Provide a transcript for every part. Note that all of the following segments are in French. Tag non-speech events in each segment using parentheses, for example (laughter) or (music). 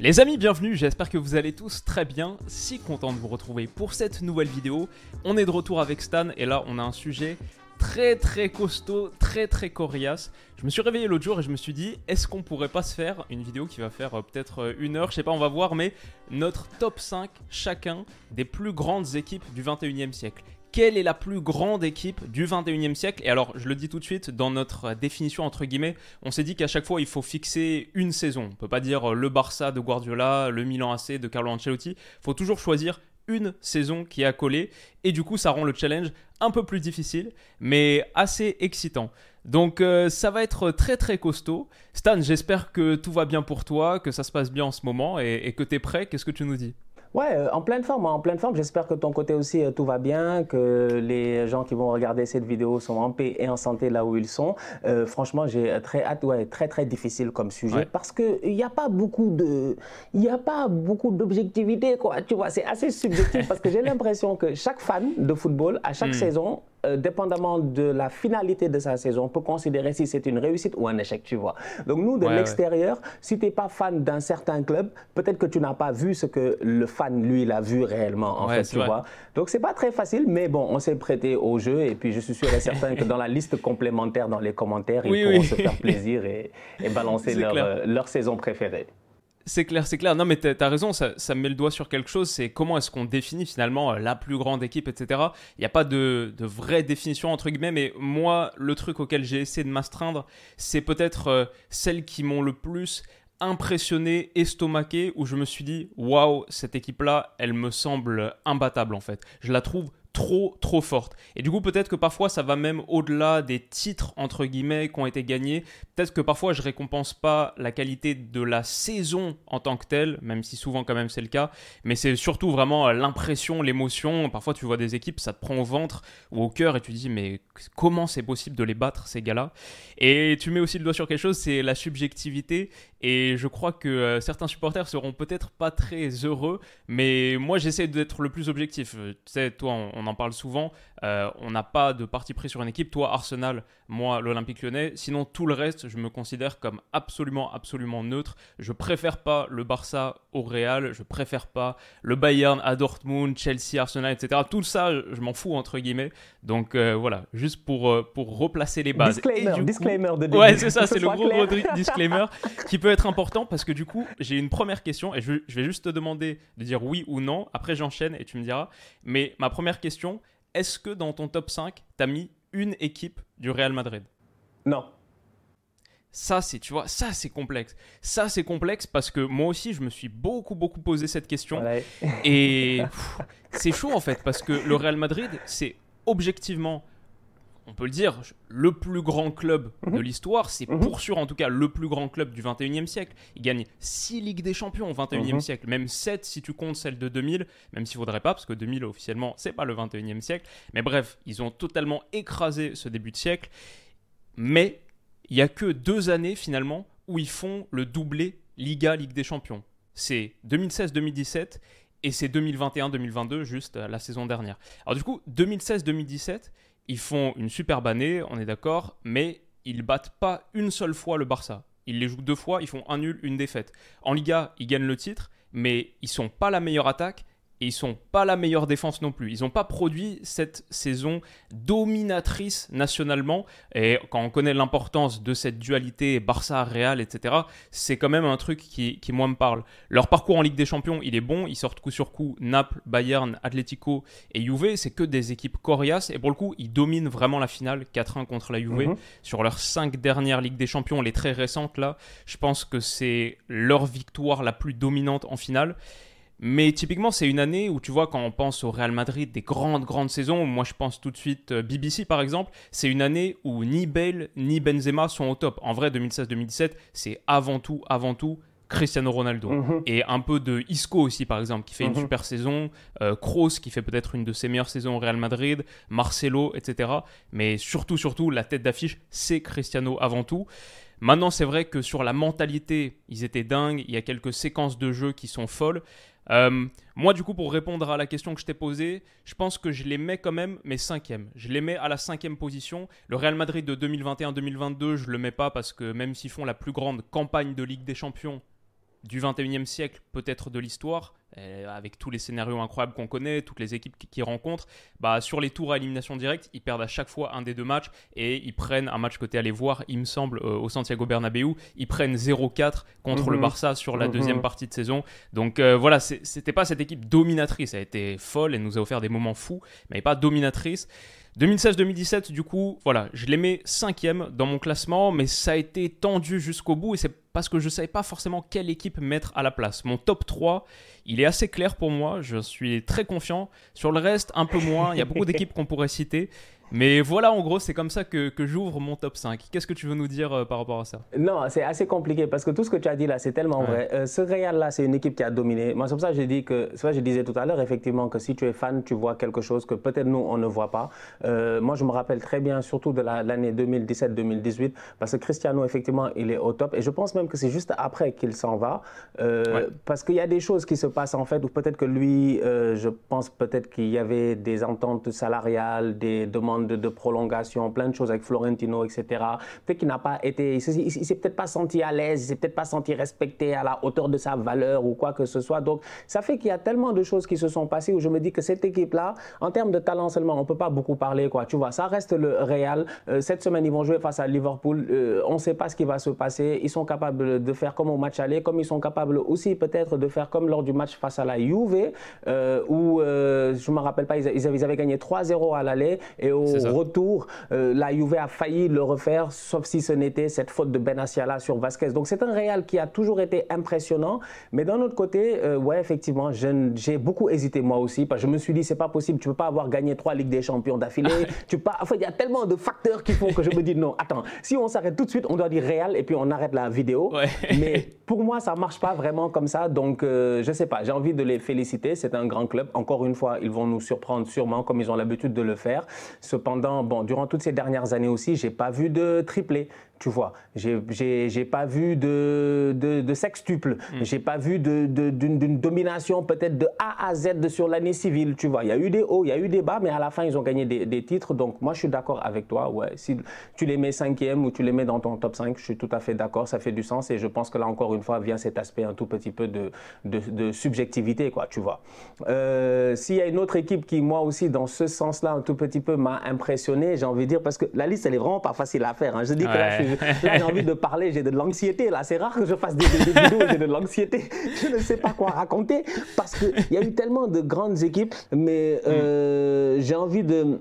Les amis, bienvenue, j'espère que vous allez tous très bien, si content de vous retrouver pour cette nouvelle vidéo. On est de retour avec Stan et là on a un sujet très très costaud, très très coriace. Je me suis réveillé l'autre jour et je me suis dit, est-ce qu'on pourrait pas se faire une vidéo qui va faire euh, peut-être euh, une heure, je sais pas, on va voir, mais notre top 5 chacun des plus grandes équipes du 21e siècle quelle est la plus grande équipe du 21e siècle Et alors, je le dis tout de suite, dans notre définition, entre guillemets, on s'est dit qu'à chaque fois, il faut fixer une saison. On peut pas dire le Barça de Guardiola, le Milan AC de Carlo Ancelotti. Il faut toujours choisir une saison qui a collé. Et du coup, ça rend le challenge un peu plus difficile, mais assez excitant. Donc euh, ça va être très très costaud. Stan, j'espère que tout va bien pour toi, que ça se passe bien en ce moment et que tu es prêt. Qu'est-ce que tu nous dis? Ouais, euh, en pleine forme, en pleine forme. J'espère que de ton côté aussi euh, tout va bien, que les gens qui vont regarder cette vidéo sont en paix et en santé là où ils sont. Euh, franchement, j'ai très hâte. Ouais, très très difficile comme sujet Ouais. parce que il n'y a pas beaucoup de, il a pas beaucoup d'objectivité quoi. Tu vois, c'est assez subjectif parce que j'ai (laughs) l'impression que chaque fan de football à chaque saison. Euh, dépendamment de la finalité de sa saison, peut considérer si c'est une réussite ou un échec, tu vois. Donc nous, de Ouais, ouais. l'extérieur, si tu n'es pas fan d'un certain club, peut-être que tu n'as pas vu ce que le fan, lui, il a vu réellement, en Ouais, fait, tu vrai. vois. Donc c'est pas très facile, mais bon, on s'est prêté au jeu et puis je suis sûr et certain que dans la liste complémentaire, dans les commentaires, Oui, ils pourront oui. se faire plaisir et, et balancer (laughs) leur, euh, leur saison préférée. C'est clair, c'est clair. Non, mais t'as as raison, ça, ça me met le doigt sur quelque chose. C'est comment est-ce qu'on définit finalement euh, la plus grande équipe, etc. Il n'y a pas de, de vraie définition, entre guillemets, mais moi, le truc auquel j'ai essayé de m'astreindre, c'est peut-être euh, celles qui m'ont le plus impressionné, estomaqué, où je me suis dit, waouh, cette équipe-là, elle me semble imbattable en fait. Je la trouve trop trop forte. Et du coup peut-être que parfois ça va même au-delà des titres entre guillemets qui ont été gagnés. Peut-être que parfois je récompense pas la qualité de la saison en tant que telle, même si souvent quand même c'est le cas, mais c'est surtout vraiment l'impression, l'émotion. Parfois tu vois des équipes, ça te prend au ventre ou au cœur et tu dis mais comment c'est possible de les battre ces gars-là? Et tu mets aussi le doigt sur quelque chose, c'est la subjectivité et je crois que euh, certains supporters seront peut-être pas très heureux, mais moi j'essaie d'être le plus objectif. Euh, Tu sais, toi on en parle souvent, euh, on n'a pas de parti pris sur une équipe. Toi Arsenal, moi l'Olympique lyonnais. Sinon tout le reste, je me considère comme absolument, absolument neutre. Je préfère pas le Barça au Real, je préfère pas le Bayern à Dortmund, Chelsea, Arsenal, etc. Tout ça, je m'en fous entre guillemets. Donc euh, voilà, juste pour, euh, pour replacer les bases. Disclaimer, coup- disclaimer de début. Ouais, c'est ça, (laughs) c'est le gros, disclaimer qui peut être important parce que du coup, j'ai une première question et je, je vais juste te demander de dire oui ou non. Après, j'enchaîne et tu me diras. Mais ma première question, est-ce que dans ton top 5, tu as mis une équipe du Real Madrid? Non. ça, c'est, tu vois, ça, c'est complexe. Ça, c'est complexe parce que moi aussi, je me suis beaucoup, beaucoup posé cette question. Ouais. Et c'est chaud en fait, parce que le Real Madrid, c'est objectivement, on peut le dire, le plus grand club de l'histoire. C'est pour sûr, en tout cas, le plus grand club du 21e siècle. Il gagne 6 Ligues des Champions au 21e Mhm. siècle, même 7 si tu comptes celle de 2000, même s'il faudrait pas, parce que 2000 officiellement, c'est pas le 21e siècle. Mais bref, ils ont totalement écrasé ce début de siècle. Mais il y a que deux années finalement où ils font le doublé Liga Ligue des Champions. C'est 2016-2017 et c'est 2021-2022 juste euh, la saison dernière. Alors du coup, 2016-2017, ils font une superbe année, on est d'accord, mais ils battent pas une seule fois le Barça. Ils les jouent deux fois, ils font un nul, une défaite. En Liga, ils gagnent le titre, mais ils sont pas la meilleure attaque et ils sont pas la meilleure défense non plus. Ils n'ont pas produit cette saison dominatrice nationalement. Et quand on connaît l'importance de cette dualité Barça-Real, etc., c'est quand même un truc qui, qui, moi, me parle. Leur parcours en Ligue des Champions, il est bon. Ils sortent coup sur coup Naples, Bayern, Atletico et Juve. C'est que des équipes coriaces. Et pour le coup, ils dominent vraiment la finale 4-1 contre la Juve. Mhm. Sur leurs cinq dernières Ligues des Champions, les très récentes, là, je pense que c'est leur victoire la plus dominante en finale. Mais typiquement, c'est une année où tu vois, quand on pense au Real Madrid, des grandes, grandes saisons, moi je pense tout de suite euh, BBC par exemple, c'est une année où ni Bale ni Benzema sont au top. En vrai, 2016-2017, c'est avant tout, avant tout Cristiano Ronaldo. Mhm. Et un peu de Isco aussi, par exemple, qui fait une super saison. Euh, Kroos, qui fait peut-être une de ses meilleures saisons au Real Madrid. Marcelo, etc. Mais surtout, surtout, la tête d'affiche, c'est Cristiano avant tout. Maintenant, c'est vrai que sur la mentalité, ils étaient dingues. Il y a quelques séquences de jeu qui sont folles. Euh, moi, du coup, pour répondre à la question que je t'ai posée, je pense que je les mets quand même, mais cinquième. Je les mets à la cinquième position. Le Real Madrid de 2021-2022, je le mets pas parce que même s'ils font la plus grande campagne de Ligue des Champions du 21e siècle, peut-être de l'histoire, euh, avec tous les scénarios incroyables qu'on connaît, toutes les équipes qu'ils rencontrent, bah, sur les tours à élimination directe, ils perdent à chaque fois un des deux matchs et ils prennent un match côté aller voir, il me semble, euh, au Santiago Bernabéu, ils prennent 0-4 contre le Mhm. Barça sur la Mhm. deuxième partie de saison. Donc euh, voilà, c'était pas cette équipe dominatrice, elle a été folle, elle nous a offert des moments fous, mais pas dominatrice. 2016-2017, du coup, voilà, je les mets cinquième dans mon classement, mais ça a été tendu jusqu'au bout et c'est parce que je savais pas forcément quelle équipe mettre à la place. Mon top 3, il est assez clair pour moi, je suis très confiant. Sur le reste, un peu moins, il y a beaucoup (laughs) d'équipes qu'on pourrait citer. Mais voilà, en gros, c'est comme ça que, que j'ouvre mon top 5. Qu'est-ce que tu veux nous dire euh, par rapport à ça? Non, c'est assez compliqué parce que tout ce que tu as dit là, c'est tellement Ouais. vrai. Euh, ce Real-là, c'est une équipe qui a dominé. Moi, c'est pour ça que dit que, vrai, je disais tout à l'heure, effectivement, que si tu es fan, tu vois quelque chose que peut-être nous, on ne voit pas. Euh, moi, je me rappelle très bien, surtout de la- l'année 2017-2018, parce que Cristiano, effectivement, il est au top. Et je pense même que c'est juste après qu'il s'en va. Ouais. Parce qu'il y a des choses qui se passent, en fait, ou peut-être que lui, je pense peut-être qu'il y avait des ententes salariales, des demandes de, prolongation, plein de choses avec Florentino, etc. Peut-être qu'il n'a pas été, il s'est, il s'est peut-être pas senti à l'aise, il s'est peut-être pas senti respecté à la hauteur de sa valeur ou quoi que ce soit. Donc, ça fait qu'il y a tellement de choses qui se sont passées où je me dis que cette équipe-là, en termes de talent seulement, on peut pas beaucoup parler, quoi. Tu vois, ça reste le Real. Euh, cette semaine, ils vont jouer face à Liverpool. Euh, on ne sait pas ce qui va se passer. Ils sont capables de faire comme au match aller, comme ils sont capables aussi peut-être de faire comme lors du match face à la Juve, euh, où je me rappelle pas, ils, avaient, gagné 3-0 à l'aller et au. Retour, euh, la Juve a failli le refaire, sauf si ce n'était cette faute de Benaciala sur Vasquez. Donc c'est un Real qui a toujours été impressionnant, mais d'un autre côté, euh, ouais, effectivement, j'ai beaucoup hésité moi aussi, parce que je me suis dit, c'est pas possible, tu peux pas avoir gagné trois Ligues des Champions d'affilée. tu pas, enfin, il y a tellement de facteurs qui font que je me dis, non, attends, si on s'arrête tout de suite, on doit dire Real et puis on arrête la vidéo. Ouais. mais pour moi, ça marche pas vraiment comme ça, donc euh, je sais pas, j'ai envie de les féliciter, c'est un grand club. Encore une fois, ils vont nous surprendre sûrement, comme ils ont l'habitude de le faire. Cependant, bon, durant toutes ces dernières années aussi, j'ai pas vu de triplé. Tu vois, j'ai- pas vu de, de, de sextuple, j'ai pas vu de- de- d'une domination peut-être de A à Z sur l'année civile. Tu vois, il y a eu des hauts, il y a eu des bas, mais à la fin, ils ont gagné des, des titres. Donc, moi, je suis d'accord avec toi. Ouais, si tu les mets cinquième ou tu les mets dans ton top 5, je suis tout à fait d'accord. Ça fait du sens et je pense que là, encore une fois, vient cet aspect un tout petit peu de, de, de subjectivité, quoi, tu vois. Euh, S'il y a une autre équipe qui, moi aussi, dans ce sens-là, un tout petit peu m'a impressionné, j'ai envie de dire, parce que la liste, elle est vraiment pas facile à faire. hein. Je dis que là, Ouais. je suis- là, j'ai envie de parler, j'ai de l'anxiété. Là, c'est rare que je fasse des, des- des vidéos, j'ai de l'anxiété. Je ne sais pas quoi raconter parce qu'il y a eu tellement de grandes équipes, mais euh, j'ai envie de.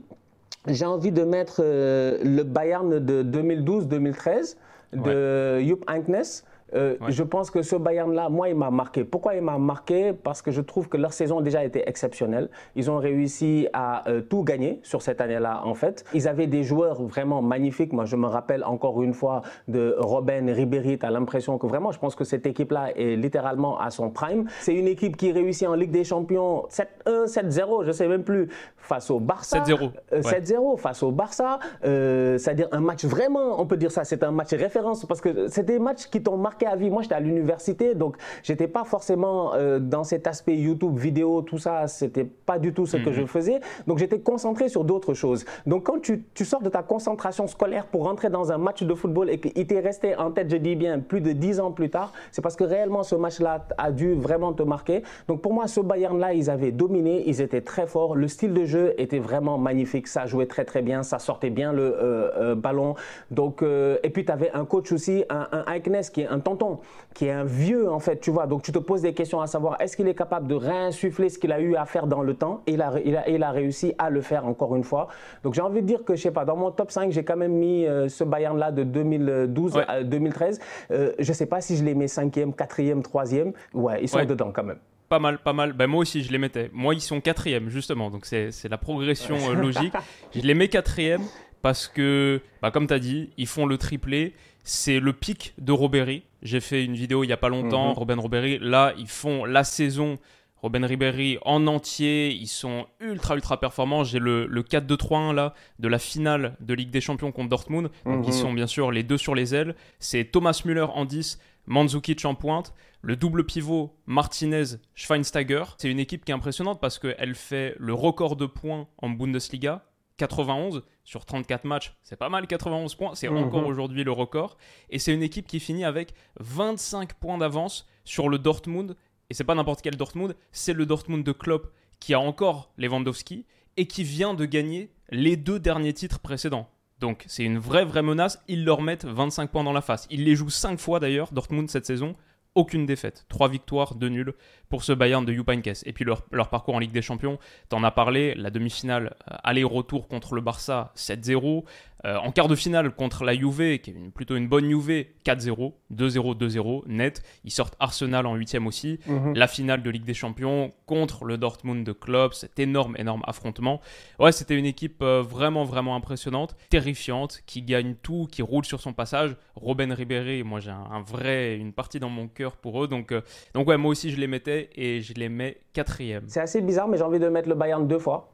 J'ai envie de mettre euh, le Bayern de 2012-2013 de Jupp Heynckes. Euh, Ouais. Je pense que ce Bayern-là, moi, il m'a marqué. Pourquoi il m'a marqué? Parce que je trouve que leur saison déjà était exceptionnelle. Ils ont réussi à euh, tout gagner sur cette année-là, en fait. Ils avaient des joueurs vraiment magnifiques. Moi, je me rappelle encore une fois de Robben Ribéry. Tu as l'impression que vraiment, je pense que cette équipe-là est littéralement à son prime. C'est une équipe qui réussit en Ligue des Champions 7-1, 7-0, je sais même plus, face au Barça. 7-0, Euh, ouais. 7-0 face au Barça. Euh, C'est-à-dire un match vraiment, on peut dire ça, c'est un match référence parce que c'est des matchs qui t'ont marqué à vie. Moi, j'étais à l'université, donc j'étais pas forcément euh, dans cet aspect YouTube, vidéo, tout ça. C'était pas du tout ce que je faisais. Donc j'étais concentré sur d'autres choses. Donc quand tu, tu sors de ta concentration scolaire pour rentrer dans un match de football et qu'il t'est resté en tête, je dis bien, plus de 10 ans plus tard, c'est parce que réellement ce match-là a dû vraiment te marquer. Donc pour moi, ce Bayern-là, ils avaient dominé, ils étaient très forts. Le style de jeu était vraiment magnifique. Ça jouait très très bien, ça sortait bien le euh, euh, ballon. Donc, et puis tu avais un coach aussi, un, un qui est un tonton, qui est un vieux en fait, tu vois. Donc tu te poses des questions à savoir est-ce qu'il est capable de réinsuffler ce qu'il a eu à faire dans le temps? Et il a, il a, il a réussi à le faire encore une fois. Donc j'ai envie de dire que, je sais pas, dans mon top 5, j'ai quand même mis euh, ce Bayern-là de 2012 Ouais. à 2013. Euh, je sais pas si je les mets 5e, 4e, 3e. Ouais, ils sont Ouais. dedans quand même. Pas mal, pas mal. Ben, moi aussi, je les mettais. Moi, ils sont quatrième, justement. Donc, c'est c'est la progression euh, logique. (laughs) Je les mets quatrième parce que, bah, comme tu as dit, ils font le triplé. C'est le pic de Robéry. J'ai fait une vidéo il y a pas longtemps, Mhm. Robin Robéry. Là, ils font la saison Robin Ribéry en entier. Ils sont ultra, ultra performants. J'ai le, le 4-2-3-1 là de la finale de Ligue des Champions contre Dortmund. Donc, ils Mhm. sont bien sûr les deux sur les ailes. C'est Thomas Müller en 10, Mandzukic en pointe. Le double pivot Martinez-Schweinsteiger. C'est une équipe qui est impressionnante parce qu'elle fait le record de points en Bundesliga. 91 sur 34 matchs, c'est pas mal 91 points, c'est Mhm. encore aujourd'hui le record. Et c'est une équipe qui finit avec 25 points d'avance sur le Dortmund. Et c'est pas n'importe quel Dortmund, c'est le Dortmund de Klopp qui a encore Lewandowski et qui vient de gagner les deux derniers titres précédents. Donc c'est une vraie vraie menace, ils leur mettent 25 points dans la face. Ils les jouent 5 fois d'ailleurs, Dortmund cette saison, aucune défaite. 3 victoires, 2 nuls pour ce Bayern de Jupp Heynckes. Et puis leur, leur parcours en Ligue des Champions, t'en as parlé, la demi-finale euh, aller-retour contre le Barça 7-0, Euh, en quart de finale contre la Juve, qui est une- plutôt une bonne Juve, 4-0, 2-0, 2-0, net. Ils sortent Arsenal en huitième aussi. Mhm. La finale de Ligue des Champions contre le Dortmund de Klopp, cet énorme, énorme affrontement. Ouais, c'était une équipe euh, vraiment, vraiment impressionnante, terrifiante, qui gagne tout, qui roule sur son passage. Robben Ribéry, moi j'ai un, un vrai, une partie dans mon cœur pour eux. Donc, euh, donc ouais, moi aussi je les mettais et je les mets quatrième. C'est assez bizarre, mais j'ai envie de mettre le Bayern deux fois.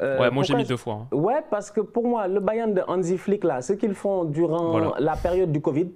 Euh, Ouais, moi j'ai mis deux fois. hein. Ouais, parce que pour moi, le Bayern de Hansi Flick, là, ce qu'ils font durant Voilà. la période du Covid,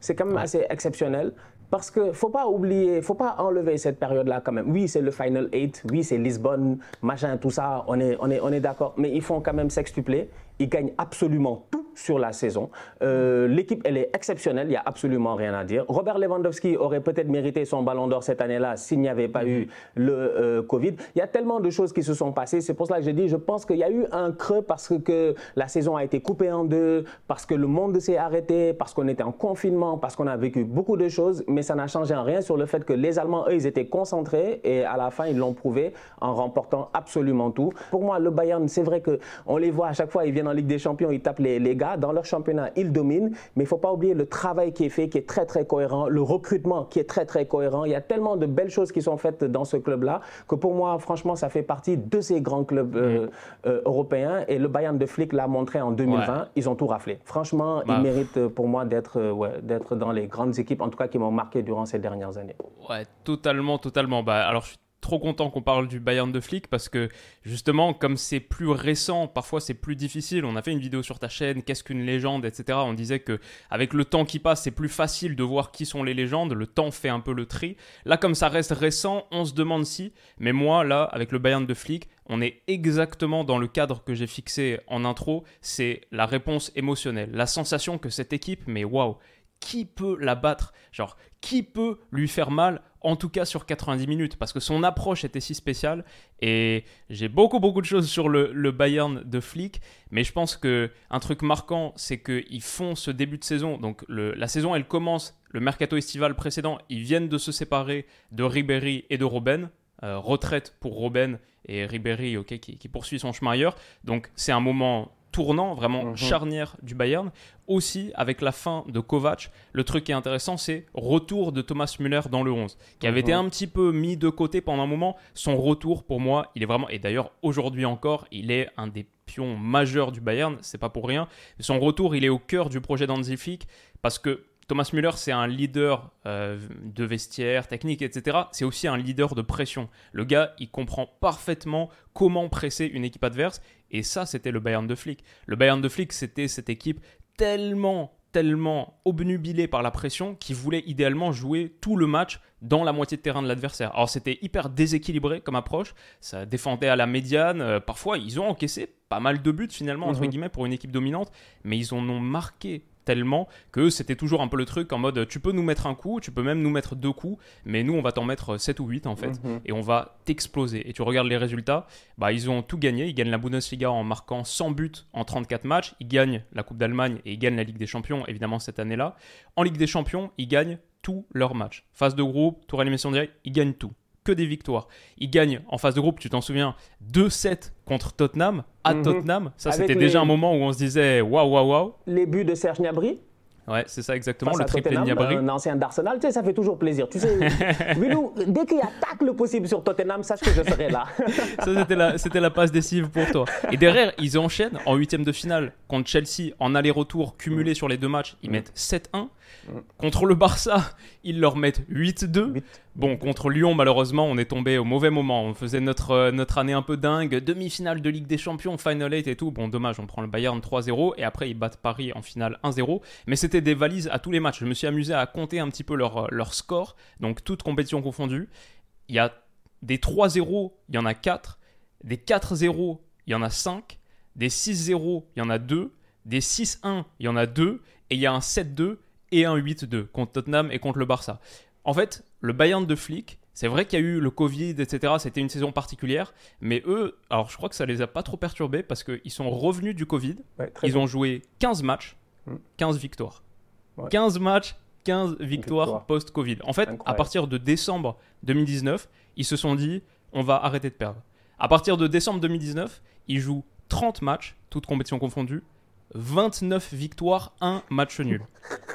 c'est quand même Ouais. assez exceptionnel. Parce que faut pas oublier, faut pas enlever cette période-là quand même. Oui, c'est le Final 8, oui, c'est Lisbonne, machin, tout ça, on est, on est, on est d'accord. Mais ils font quand même sextupler. Ils gagnent absolument tout sur la saison. Euh, L'équipe, elle est exceptionnelle, il n'y a absolument rien à dire. Robert Lewandowski aurait peut-être mérité son ballon d'or cette année-là s'il n'y avait pas eu le euh, Covid. Il y a tellement de choses qui se sont passées. C'est pour cela que j'ai dit, je pense qu'il y a eu un creux parce que la saison a été coupée en deux, parce que le monde s'est arrêté, parce qu'on était en confinement, parce qu'on a vécu beaucoup de choses, mais ça n'a changé en rien sur le fait que les Allemands, eux, ils étaient concentrés et à la fin, ils l'ont prouvé en remportant absolument tout. Pour moi, le Bayern, c'est vrai qu'on les voit à chaque fois, ils viennent en Ligue des Champions, ils tapent les, les gars. Dans leur championnat, ils dominent, mais il ne faut pas oublier le travail qui est fait, qui est très, très cohérent, le recrutement qui est très, très cohérent. Il y a tellement de belles choses qui sont faites dans ce club-là que pour moi, franchement, ça fait partie de ces grands clubs euh, euh, européens. Et le Bayern de Flick l'a montré en 2020, Ouais. ils ont tout raflé. Franchement, Bah, ils méritent euh, pour moi d'être euh, ouais, dans les grandes équipes, en tout cas qui m'ont marqué durant ces dernières années. Ouais, totalement, totalement. Bah, alors, je suis trop content qu'on parle du Bayern de Flick parce que justement, comme c'est plus récent, parfois c'est plus difficile. On a fait une vidéo sur ta chaîne, qu'est-ce qu'une légende, etc. On disait que avec le temps qui passe, c'est plus facile de voir qui sont les légendes. Le temps fait un peu le tri. Là, comme ça reste récent, on se demande si. Mais moi, là, avec le Bayern de Flick, on est exactement dans le cadre que j'ai fixé en intro. C'est la réponse émotionnelle, la sensation que cette équipe, mais waouh, qui peut la battre? Genre, qui peut lui faire mal en tout cas sur 90 minutes, parce que son approche était si spéciale. Et j'ai beaucoup, beaucoup de choses sur le, Bayern de Flick, mais je pense que un truc marquant, c'est qu'ils font ce début de saison. Donc, la saison, elle commence, le mercato estival précédent, ils viennent de se séparer de Ribéry et de Robben. Euh, retraite pour Robben et Ribéry, qui, qui poursuit son chemin ailleurs. Donc, c'est un moment tournant, vraiment Mhm. charnière du Bayern. Aussi, avec la fin de Kovac, le truc qui est intéressant, c'est retour de Thomas Müller dans le 11, qui avait été un petit peu mis de côté pendant un moment. Son retour, pour moi, il est vraiment, et d'ailleurs aujourd'hui encore, il est un des pions majeurs du Bayern, c'est pas pour rien. Son retour, il est au cœur du projet d'Hansi Flick, parce que Thomas Müller, c'est un leader euh, de vestiaire, technique, etc. C'est aussi un leader de pression. Le gars, il comprend parfaitement comment presser une équipe adverse. Et ça, c'était le Bayern de Flick. Le Bayern de Flick, c'était cette équipe tellement, tellement obnubilée par la pression qu'il voulait idéalement jouer tout le match dans la moitié de terrain de l'adversaire. Alors c'était hyper déséquilibré comme approche, ça défendait à la médiane, Euh, parfois ils ont encaissé pas mal de buts finalement, entre Mhm. guillemets, pour une équipe dominante, mais ils en ont marqué tellement que c'était toujours un peu le truc en mode tu peux nous mettre un coup, tu peux même nous mettre deux coups, mais nous on va t'en mettre 7 ou 8 en fait, Mhm. et on va t'exploser. Et tu regardes les résultats, bah, ils ont tout gagné, ils gagnent la Bundesliga en marquant 100 buts en 34 matchs, ils gagnent la Coupe d'Allemagne et ils gagnent la Ligue des Champions évidemment cette année-là. En Ligue des Champions, ils gagnent tous leurs matchs. Phase de groupe, tour à l'émission directe, ils gagnent tout. Que des victoires. Ils gagnent en phase de groupe, tu t'en souviens, 2-7 contre Tottenham, à Mhm. Tottenham. Ça, c'était les- déjà un moment où on se disait waouh, waouh, waouh. Les buts de Serge Gnabry, Ouais, c'est ça exactement, Face le triplé Niabri. un ancien d'Arsenal, tu sais, ça fait toujours plaisir. Tu sais, (laughs) Wilou, dès qu'il y a tacle possible sur Tottenham, sache que je serai là. (laughs) Ça, c'était la, c'était la passe décisive pour toi. Et derrière, ils enchaînent en huitième de finale contre Chelsea en aller-retour cumulé sur les deux matchs. Ils mettent 7-1. Contre le Barça, ils leur mettent 8-2. Bon, contre Lyon, malheureusement, on est tombé au mauvais moment. On faisait notre, euh, notre année un peu dingue. Demi-finale de Ligue des Champions, Final 8 et tout. Bon, dommage, on prend le Bayern 3-0. Et après, ils battent Paris en finale 1-0. Mais c'était des valises à tous les matchs. Je me suis amusé à compter un petit peu leur, euh, leur score. Donc, toutes compétitions confondues. Il y a des 3-0, il y en a 4. Des 4-0, il y en a 5. Des 6-0, il y en a 2. Des 6-1, il y en a 2. Et il y a un 7-2 et un 8-2 contre Tottenham et contre le Barça. En fait, le Bayern de Flick, c'est vrai qu'il y a eu le Covid, etc. C'était une saison particulière. Mais eux, alors je crois que ça les a pas trop perturbés parce qu'ils sont revenus du Covid. Ouais, Ils bien. ont joué 15 matchs, Mm. 15 victoires. Ouais. 15 matchs, 15 victoires Victoire. post-Covid. En fait, à partir de décembre 2019, ils se sont dit on va arrêter de perdre. À partir de décembre 2019, ils jouent 30 matchs, toutes compétitions confondues, 29 victoires, 1 match nul. (laughs)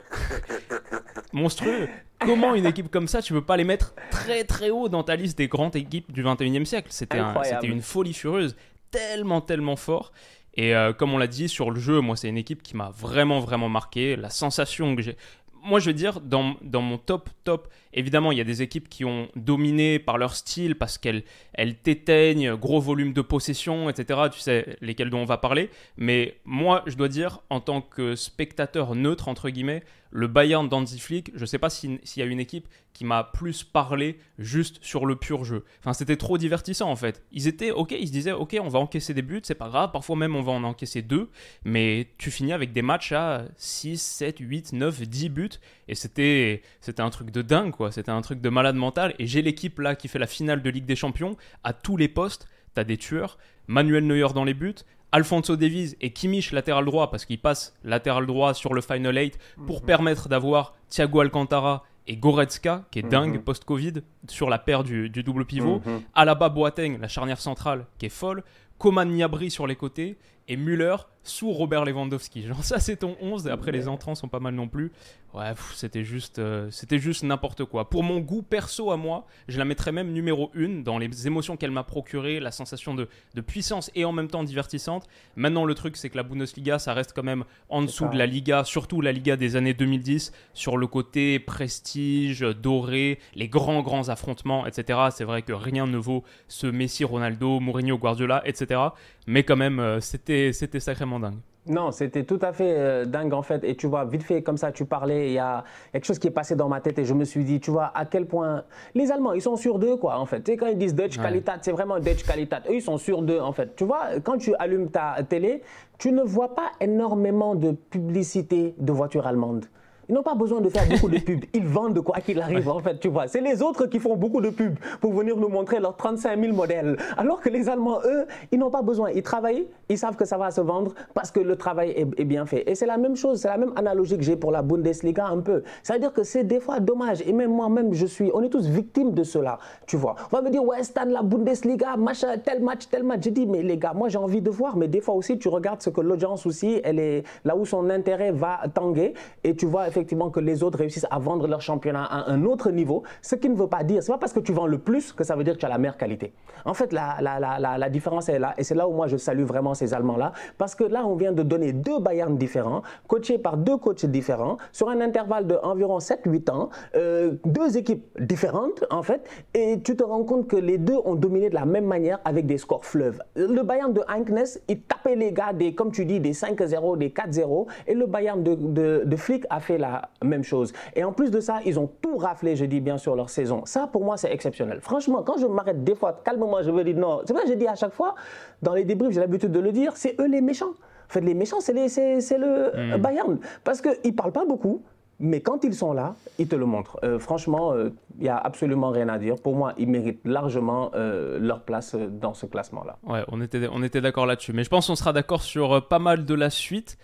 Monstrueux. Comment une équipe comme ça, tu peux pas les mettre très très haut dans ta liste des grandes équipes du 21e siècle? C'était un- une folie furieuse, tellement tellement fort. Et euh, comme on l'a dit sur le jeu, moi c'est une équipe qui m'a vraiment vraiment marqué. La sensation que j'ai, moi je veux dire dans, dans mon top top, évidemment il y a des équipes qui ont dominé par leur style parce qu'elles elles t'éteignent, gros volume de possession, etc. Tu sais lesquelles dont on va parler. Mais moi je dois dire en tant que spectateur neutre entre guillemets, le Bayern Flick, je sais pas si- s'il y a une équipe qui m'a plus parlé juste sur le pur jeu. Enfin, c'était trop divertissant en fait. Ils étaient ok, ils se disaient ok, on va encaisser des buts, c'est pas grave, parfois même on va en encaisser deux, mais tu finis avec des matchs à 6, 7, 8, 9, 10 buts, et c'était c'était un truc de dingue quoi, c'était un truc de malade mental, et j'ai l'équipe là qui fait la finale de Ligue des Champions, à tous les postes, t'as des tueurs, Manuel Neuer dans les buts, Alfonso Davies et Kimmich latéral droit parce qu'il passe latéral droit sur le Final 8 pour permettre d'avoir Thiago Alcantara et Goretzka qui est dingue post-Covid sur la paire du, du double pivot. Alaba Boateng, la charnière centrale qui est folle. Coman Niabri sur les côtés et Müller sous Robert Lewandowski. Genre ça c'est ton 11 et après les entrants sont pas mal non plus. Ouais, c'était juste euh, c'était juste n'importe quoi. Pour mon goût perso à moi, je la mettrais même numéro 1 dans les émotions qu'elle m'a procuré, la sensation de, de puissance et en même temps divertissante. Maintenant le truc c'est que la Bundesliga ça reste quand même en dessous de la Liga, surtout la Liga des années 2010 sur le côté prestige, doré, les grands grands affrontements, etc. C'est vrai que rien ne vaut ce Messi, Ronaldo, Mourinho, Guardiola, etc. Mais quand même euh, c'était c'était sacrément dingue. Non, c'était tout à fait euh, dingue en fait. Et tu vois, vite fait comme ça, tu parlais, il y a quelque chose qui est passé dans ma tête et je me suis dit, tu vois, à quel point les Allemands, ils sont sûrs d'eux quoi en fait. Tu sais, quand ils disent Dutch Qualität, c'est vraiment Dutch Qualität. Eux, ils sont sûrs d'eux en fait. Tu vois, quand tu allumes ta télé, tu ne vois pas énormément de publicité de voitures allemandes. Ils n'ont pas besoin de faire beaucoup de pubs. Ils vendent de quoi qu'il arrive, en fait, tu vois. C'est les autres qui font beaucoup de pubs pour venir nous montrer leurs 35 000 modèles. Alors que les Allemands, eux, ils n'ont pas besoin. Ils travaillent, ils savent que ça va se vendre parce que le travail est, est bien fait. Et c'est la même chose, c'est la même analogie que j'ai pour la Bundesliga un peu. C'est-à-dire que c'est des fois dommage. Et même moi-même, je suis, on est tous victimes de cela, tu vois. On va me dire, ouais, Stan, la Bundesliga, machin, tel match, tel match. Je dis, mais les gars, moi, j'ai envie de voir. Mais des fois aussi, tu regardes ce que l'audience aussi, elle est là où son intérêt va tanguer. Et tu vois effectivement que les autres réussissent à vendre leur championnat à un autre niveau. Ce qui ne veut pas dire, c'est pas parce que tu vends le plus que ça veut dire que tu as la meilleure qualité. En fait, la, la, la, la, différence est là. Et c'est là où moi, je salue vraiment ces Allemands-là. Parce que là, on vient de donner deux Bayern différents, coachés par deux coachs différents, sur un intervalle de environ 7-8 ans, euh, deux équipes différentes, en fait. Et tu te rends compte que les deux ont dominé de la même manière avec des scores fleuves. Le Bayern de Heinkness, il tapait les gars, des, comme tu dis, des 5-0, des 4-0. Et le Bayern de, de, de Flick a fait la même chose. Et en plus de ça, ils ont tout raflé, je dis bien sûr, leur saison. Ça, pour moi, c'est exceptionnel. Franchement, quand je m'arrête des fois, calmement, je me dis non. C'est vrai, je dis à chaque fois, dans les débriefs, j'ai l'habitude de le dire, c'est eux les méchants. En fait, les méchants, c'est le euh, Bayern. Parce qu'ils ne parlent pas beaucoup. Mais quand ils sont là, ils te le montrent. Euh, franchement, il n'y a absolument rien à dire. Pour moi, ils méritent largement euh, leur place euh, dans ce classement-là. Ouais, on était, on était d'accord là-dessus. Mais je pense qu'on sera d'accord sur euh, pas mal de la suite.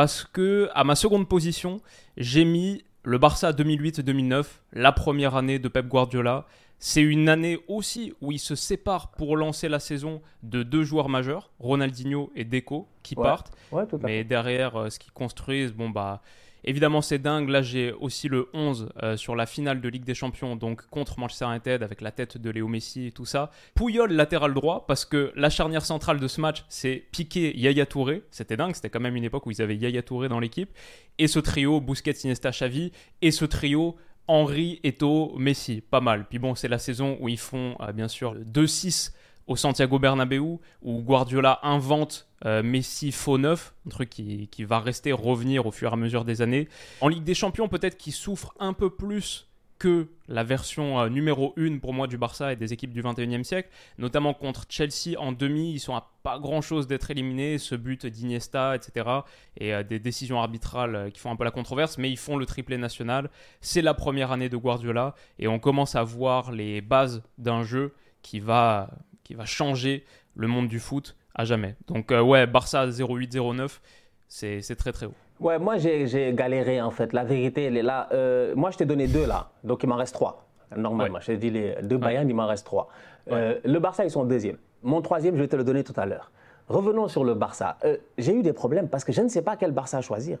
Parce que, à ma seconde position, j'ai mis le Barça 2008-2009, la première année de Pep Guardiola. C'est une année aussi où il se sépare pour lancer la saison de deux joueurs majeurs, Ronaldinho et Deco, qui Ouais. partent. Ouais, Mais derrière, euh, ce qu'ils construisent, bon bah, Évidemment, c'est dingue. Là, j'ai aussi le 11 euh, sur la finale de Ligue des Champions, donc contre Manchester United avec la tête de Léo Messi et tout ça. Pouyol latéral droit, parce que la charnière centrale de ce match, c'est Piqué, Yaya Touré. C'était dingue, c'était quand même une époque où ils avaient Yaya Touré dans l'équipe. Et ce trio, Busquets, Iniesta, Xavi. Et ce trio, Henri, Eto, Messi. Pas mal. Puis bon, c'est la saison où ils font, euh, bien sûr, 2-6 au Santiago Bernabéu, où Guardiola invente euh, Messi faux neuf, un truc qui, qui, va rester, revenir au fur et à mesure des années. En Ligue des Champions, peut-être qu'il souffre un peu plus que la version euh, numéro 1 pour moi du Barça et des équipes du 21e siècle, notamment contre Chelsea en demi, ils sont à pas grand-chose d'être éliminés, ce but d'Iniesta, etc. Et euh, des décisions arbitrales qui font un peu la controverse, mais ils font le triplé national. C'est la première année de Guardiola et on commence à voir les bases d'un jeu qui va qui va changer le monde du foot à jamais. Donc euh, ouais, Barça 0-8-0-9, c'est très très haut. Ouais, moi j'ai galéré en fait. La vérité, elle est là. Euh, moi je t'ai donné deux là, donc il m'en reste trois. Normalement, ouais. je t'ai dit les deux Bayern, il m'en reste trois. Euh, le Barça, ils sont deuxième. Mon troisième, je vais te le donner tout à l'heure. Revenons sur le Barça. j'ai eu des problèmes parce que je ne sais pas quel Barça choisir.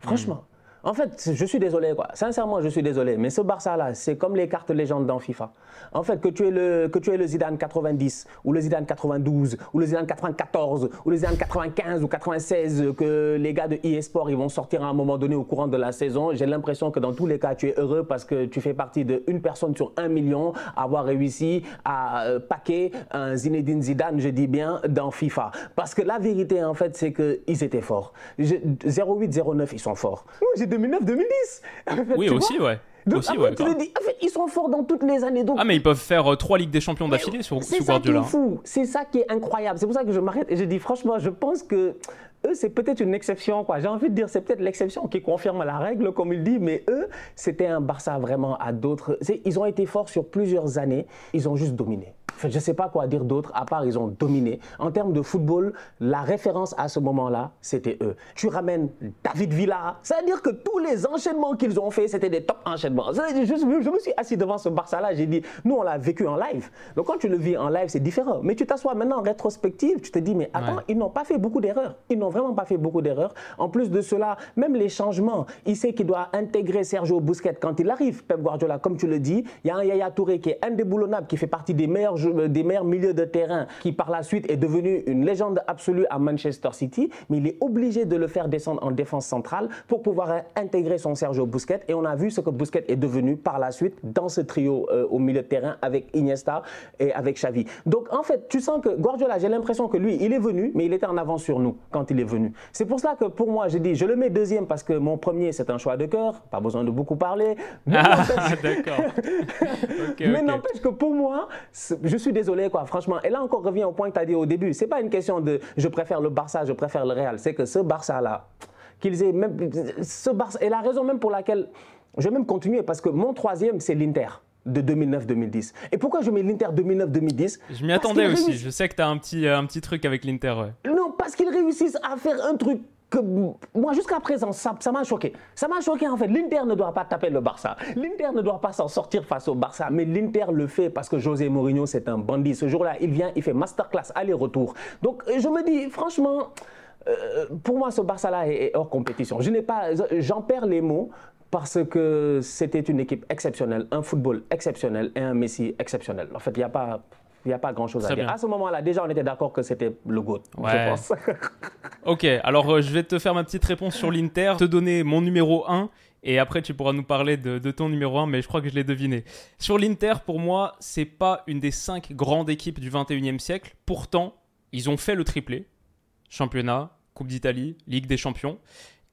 Franchement. En fait, je suis désolé, quoi. Sincèrement, je suis désolé. Mais ce Barça-là, c'est comme les cartes légendes dans FIFA. En fait, que tu es le, que tu es le Zidane 90, ou le Zidane 92, ou le Zidane 94, ou le Zidane 95 ou 96, que les gars de eSport, ils vont sortir à un moment donné au courant de la saison. J'ai l'impression que dans tous les cas, tu es heureux parce que tu fais partie d'une personne sur un million à avoir réussi à euh, paquer un Zinedine Zidane, je dis bien, dans FIFA. Parce que la vérité, en fait, c'est qu'ils étaient forts. 08-09, ils sont forts. 2009-2010. oui, aussi, ouais. Donc, aussi, après, tu le dis, en fait, ils sont forts dans toutes les années. Donc... Ah, mais ils peuvent faire euh, trois Ligues des Champions d'affilée sur. C'est ça qui est fou. C'est ça qui est incroyable. C'est pour ça que je m'arrête et je dis, franchement, je pense que eux, c'est peut-être une exception. J'ai envie de dire, c'est peut-être l'exception qui confirme la règle, comme il dit, mais eux, c'était un Barça vraiment à d'autres. Ils ont été forts sur plusieurs années. Ils ont juste dominé. Je ne sais pas quoi dire d'autre, à part ils ont dominé. En termes de football, la référence à ce moment-là, c'était eux. Tu ramènes David Villa, c'est-à-dire que tous les enchaînements qu'ils ont fait, c'était des top enchaînements. Je, je, me suis assis devant ce Barça-là, j'ai dit, nous, on l'a vécu en live. Donc quand tu le vis en live, c'est différent. Mais tu t'assois maintenant en rétrospective, tu te dis, mais attends, ouais. ils n'ont pas fait beaucoup d'erreurs. Ils n'ont vraiment pas fait beaucoup d'erreurs. En plus de cela, même les changements, il sait qu'il doit intégrer Sergio Busquets quand il arrive. Pep Guardiola, comme tu le dis, il y a un Yaya Touré qui est indéboulonnable, qui fait partie des meilleurs, des meilleurs milieux de terrain, qui par la suite est devenu une légende absolue à Manchester City, mais il est obligé de le faire descendre en défense centrale pour pouvoir intégrer son Sergio Busquets. Et on a vu ce que Busquets est devenu par la suite dans ce trio euh, au milieu de terrain avec Iniesta et avec Xavi. Donc en fait, tu sens que Guardiola, j'ai l'impression que lui, il est venu, mais il était en avance sur nous quand il est venu. C'est pour cela que pour moi, j'ai dit, je le mets deuxième parce que mon premier, c'est un choix de cœur, pas besoin de beaucoup parler. Mais ah, (laughs) d'accord. (laughs) okay, mais okay. n'empêche que pour moi, je suis désolé, quoi, franchement. Et là encore, revient au point que tu as dit au début. C'est pas une question de je préfère le Barça, je préfère le Real. C'est que ce Barça-là, qu'ils aient même. Ce Barça, et la raison même pour laquelle. Je vais même continuer parce que mon troisième, c'est l'Inter de 2009-2010. Et pourquoi je mets l'Inter 2009-2010 Je m'y attendais aussi. Je sais que tu as un petit, un petit truc avec l'Inter. Ouais. Non, parce qu'ils réussissent à faire un truc moi, jusqu'à présent, ça m'a choqué. Ça m'a choqué en fait. L'Inter ne doit pas taper le Barça. L'Inter ne doit pas s'en sortir face au Barça. Mais l'Inter le fait parce que José Mourinho, c'est un bandit. Ce jour-là, il vient, il fait masterclass aller-retour. Donc, je me dis, franchement, euh, pour moi, ce Barça-là est, est hors compétition. Je n'ai pas, j'en perds les mots parce que c'était une équipe exceptionnelle, un football exceptionnel et un Messi exceptionnel. En fait, il n'y a pas. Il n'y a pas grand-chose à dire. bien. À ce moment-là, déjà, on était d'accord que c'était le GOAT, Ouais. je pense. (laughs) Ok, alors euh, je vais te faire ma petite réponse sur l'Inter, te donner mon numéro 1 et après tu pourras nous parler de, de ton numéro 1, mais je crois que je l'ai deviné. Sur l'Inter, pour moi, c'est pas une des cinq grandes équipes du 21e siècle. Pourtant, ils ont fait le triplé championnat, Coupe d'Italie, Ligue des Champions.